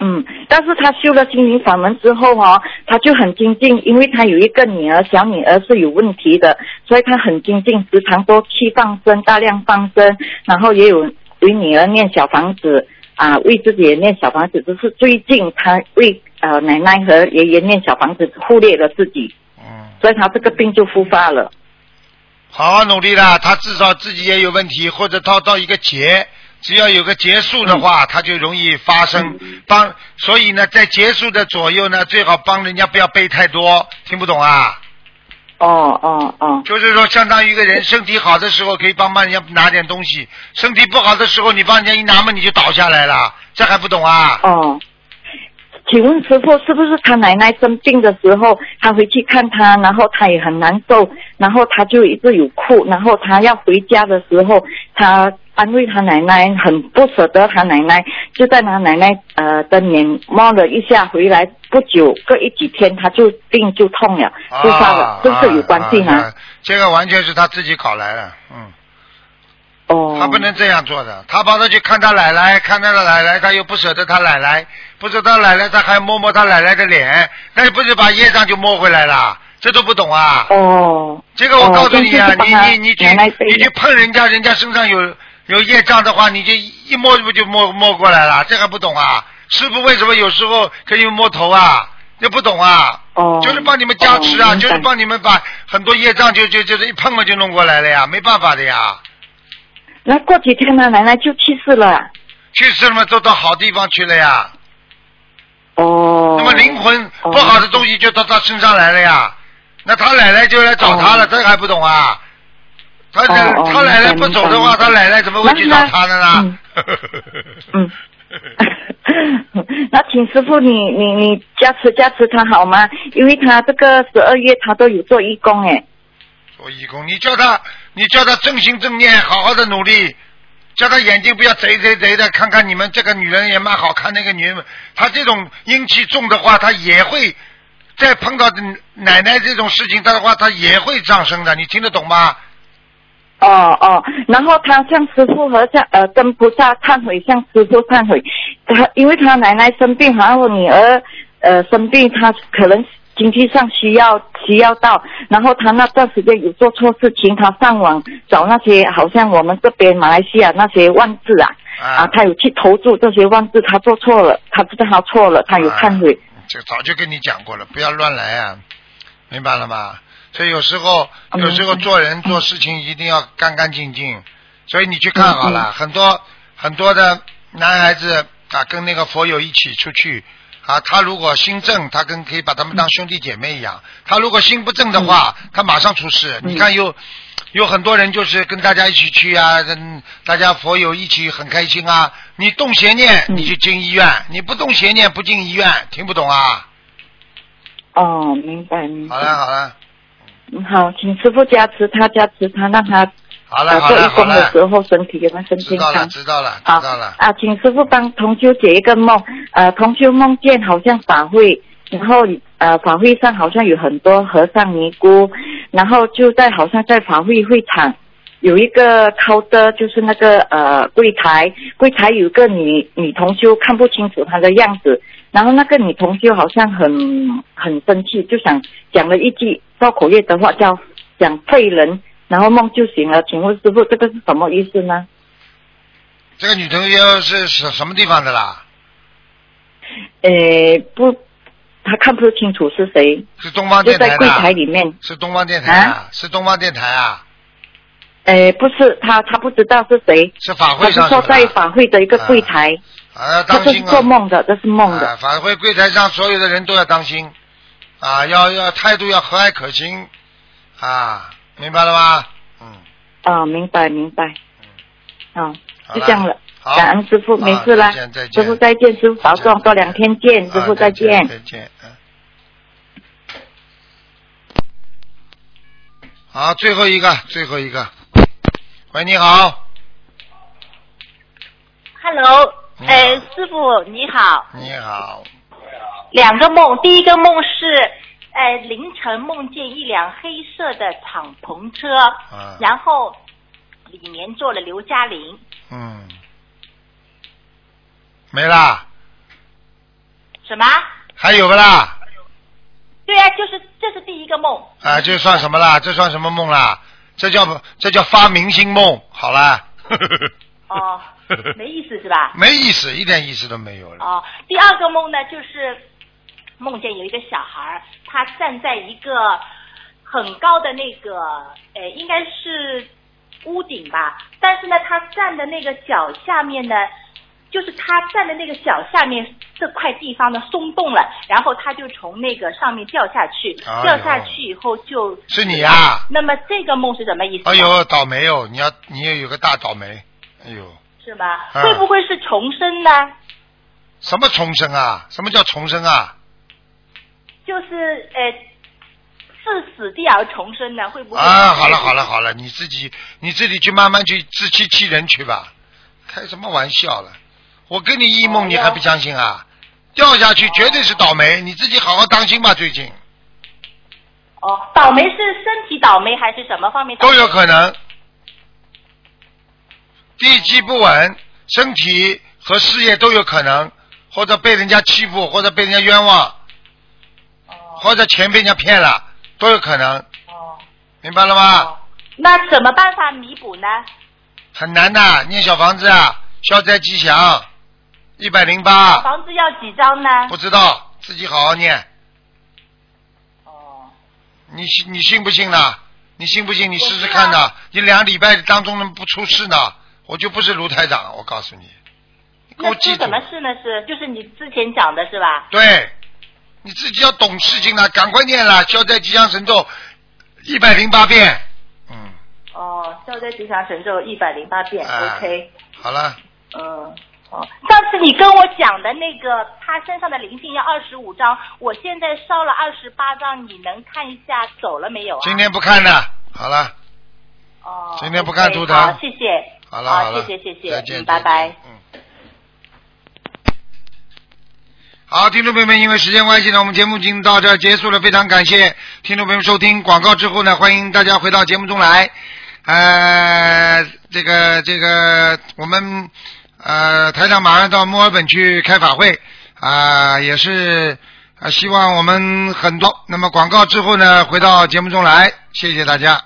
嗯，但是他修了心灵法门之后哦，他就很精进，因为他有一个女儿，小女儿是有问题的，所以他很精进，时常都去放生，大量放生，然后也有为女儿念小房子啊，为自己也念小房子。只是最近他为呃奶奶和爷爷念小房子，忽略了自己，嗯，所以他这个病就复发了。好好努力啦！他至少自己也有问题，或者到到一个结，只要有个结束的嗯话，他就容易发生帮。所以呢，在结束的左右呢，最好帮人家不要背太多，听不懂啊？哦哦哦，就是说，相当于一个人身体好的时候，可以帮帮人家拿点东西；身体不好的时候，你帮人家一拿嘛，你就倒下来了，这还不懂啊？哦，请问师傅，是不是他奶奶生病的时候，他回去看他，然后他也很难受，然后他就一直有哭，然后他要回家的时候，他安慰他奶奶，很不舍得他奶奶，就在他奶奶呃的脸摸了一下，回来不久，隔一几天他就病就痛了，就发了，是不是有关系呢？啊啊这个完全是他自己搞来的，嗯，哦。他不能这样做的，他跑他去看他奶奶，看他的奶奶，他又不舍得他奶奶，不舍得奶奶，他还摸摸他奶奶的脸，那不是把业障就摸回来了？这都不懂啊？哦。这个我告诉你啊，哦你你你去你去碰人家，人家身上有有业障的话，你就一摸不就摸摸过来了？这还不懂啊？师傅为什么有时候可以摸头啊？这不懂啊？哦。就是帮你们加持啊，哦就是帮你们把很多业障就就就是一碰了就弄过来了呀，没办法的呀。那过几天呢奶奶就去世了。去世了嘛，都到好地方去了呀。哦。那么灵魂不好的东西就到他身上来了呀。那他奶奶就来找他了，这还不懂啊？他他奶奶不走的话，他奶奶怎么会去找他的呢？嗯。那请师傅你你你加持加持他好吗？因为他这个十二月他都有做义工哎。做义工，你叫他，你叫他正心正念，好好的努力，叫他眼睛不要贼贼贼的，看看你们这个女人也蛮好看，那个女人，她这种阴气重的话，她也会再碰到奶奶这种事情，她的话，她也会上升的，你听得懂吗？哦哦，然后他向师傅和向呃跟菩萨忏悔，向师傅忏悔。他因为他奶奶生病，然后女儿呃生病，他可能经济上需要需要到，然后他那段时间有做错事情，他上网找那些好像我们这边马来西亚那些万字啊啊，他有去投注这些万字，他做错了，他知道他错了，他有忏悔。这早就跟你讲过了，不要乱来啊，明白了吗？所以有时候有时候做人做事情一定要干干净净。所以你去看好了，很多很多的男孩子啊，跟那个佛友一起出去啊，他如果心正，他跟可以把他们当兄弟姐妹一样；他如果心不正的话，他马上出事。你看有有很多人就是跟大家一起去啊，跟大家佛友一起很开心啊。你动邪念，你就进医院；你不动邪念，不进医院。听不懂啊？哦，明白明白。好了好了。嗯好，请师傅加持他，加持他，让他好了呃做义工的，时候身体有没有身知道了健康？知道了知道了。啊，请师傅帮同修解一个梦。呃，同修梦见好像法会，然后呃法会上好像有很多和尚尼姑，然后就在好像在法会会场有一个靠的，就是那个呃柜台，柜台有个女女同修看不清楚她的样子，然后那个女同学好像很很生气，就想讲了一句绕口令的话，叫讲废人，然后梦就醒了。请问师傅，这个是什么意思呢？这个女同学是什什么地方的啦？呃，不，她看不清楚是谁，是东方就在柜电台的啊。台里面。是东方电台啊？是东方电台啊？呃，不是他，他不知道是谁。是法会他是说上是吧在法会的一个柜台，啊，要他这是当心啊！做梦的，这是梦的。啊，法会柜台上所有的人都要当心啊，要要态度要和蔼可亲啊，明白了吗？啊，明白明白。嗯，好就这样了。好感恩师傅，没事啦。再见再见师傅再见，师傅保重，过两天见，师傅啊再见。再见，嗯。好，最后一个，最后一个。喂，你好，Hello，呃，师傅你好，你好，两个梦，第一个梦是，呃，凌晨梦见一辆黑色的敞篷车，啊，然后里面坐了刘嘉玲，嗯，没啦，什么？还有个啦，对啊，就是这是第一个梦，啊，这算什么啦？这算什么梦啦？这叫这叫发明星梦，好啦，哦，没意思是吧？没意思，一点意思都没有了。哦，第二个梦呢，就是梦见有一个小孩儿，他站在一个很高的那个，呃，应该是屋顶吧，但是呢，他站的那个脚下面呢，就是他站的那个脚下面这块地方呢松动了，然后他就从那个上面掉下去，哎掉下去以后就是你呀那么这个梦是什么意思？哎呦，倒霉哦！你要你也有个大倒霉，哎呦，是吗？啊会不会是重生呢？什么重生啊？什么叫重生啊？就是呃，自死地而重生呢？会不会？啊，好了好了好了，你自己你自己去慢慢去自欺欺人去吧，开什么玩笑了？我跟你一梦，你还不相信啊？掉下去绝对是倒霉，你自己好好当心吧。最近哦，倒霉是身体倒霉还是什么方面倒霉？都有可能。地基不稳，身体和事业都有可能，或者被人家欺负，或者被人家冤枉，或者钱被人家骗了，都有可能。哦明白了吗？那怎么办法弥补呢？很难的，念小房子啊，消灾吉祥，一百零八。房子要几张呢？不知道，自己好好念。哦。你信你信不信呢？你信不信？你试试看呢。你两礼拜当中能不出事呢？我就不是卢台长，我告诉你。给我那记住什。么事呢？是就是你之前讲的是吧？对，你自己要懂事情了，赶快念了，消灾吉祥神咒一百零八遍。嗯哦，消灾吉祥神咒一百零八遍、哎 o k 好了，嗯，哦，上次你跟我讲的那个他身上的灵性要二十五张，我现在烧了二十八张，你能看一下走了没有啊？今天不看了，好了，哦，今天不看图腾好，谢谢。好了好了谢谢谢谢，再见拜拜嗯。好，听众朋友们，因为时间关系呢，我们节目已经到这儿结束了，非常感谢听众朋友们收听广告之后呢，欢迎大家回到节目中来。呃，这个这个，我们呃台长马上到墨尔本去开法会啊、也是啊、希望我们很多。那么广告之后呢，回到节目中来，谢谢大家。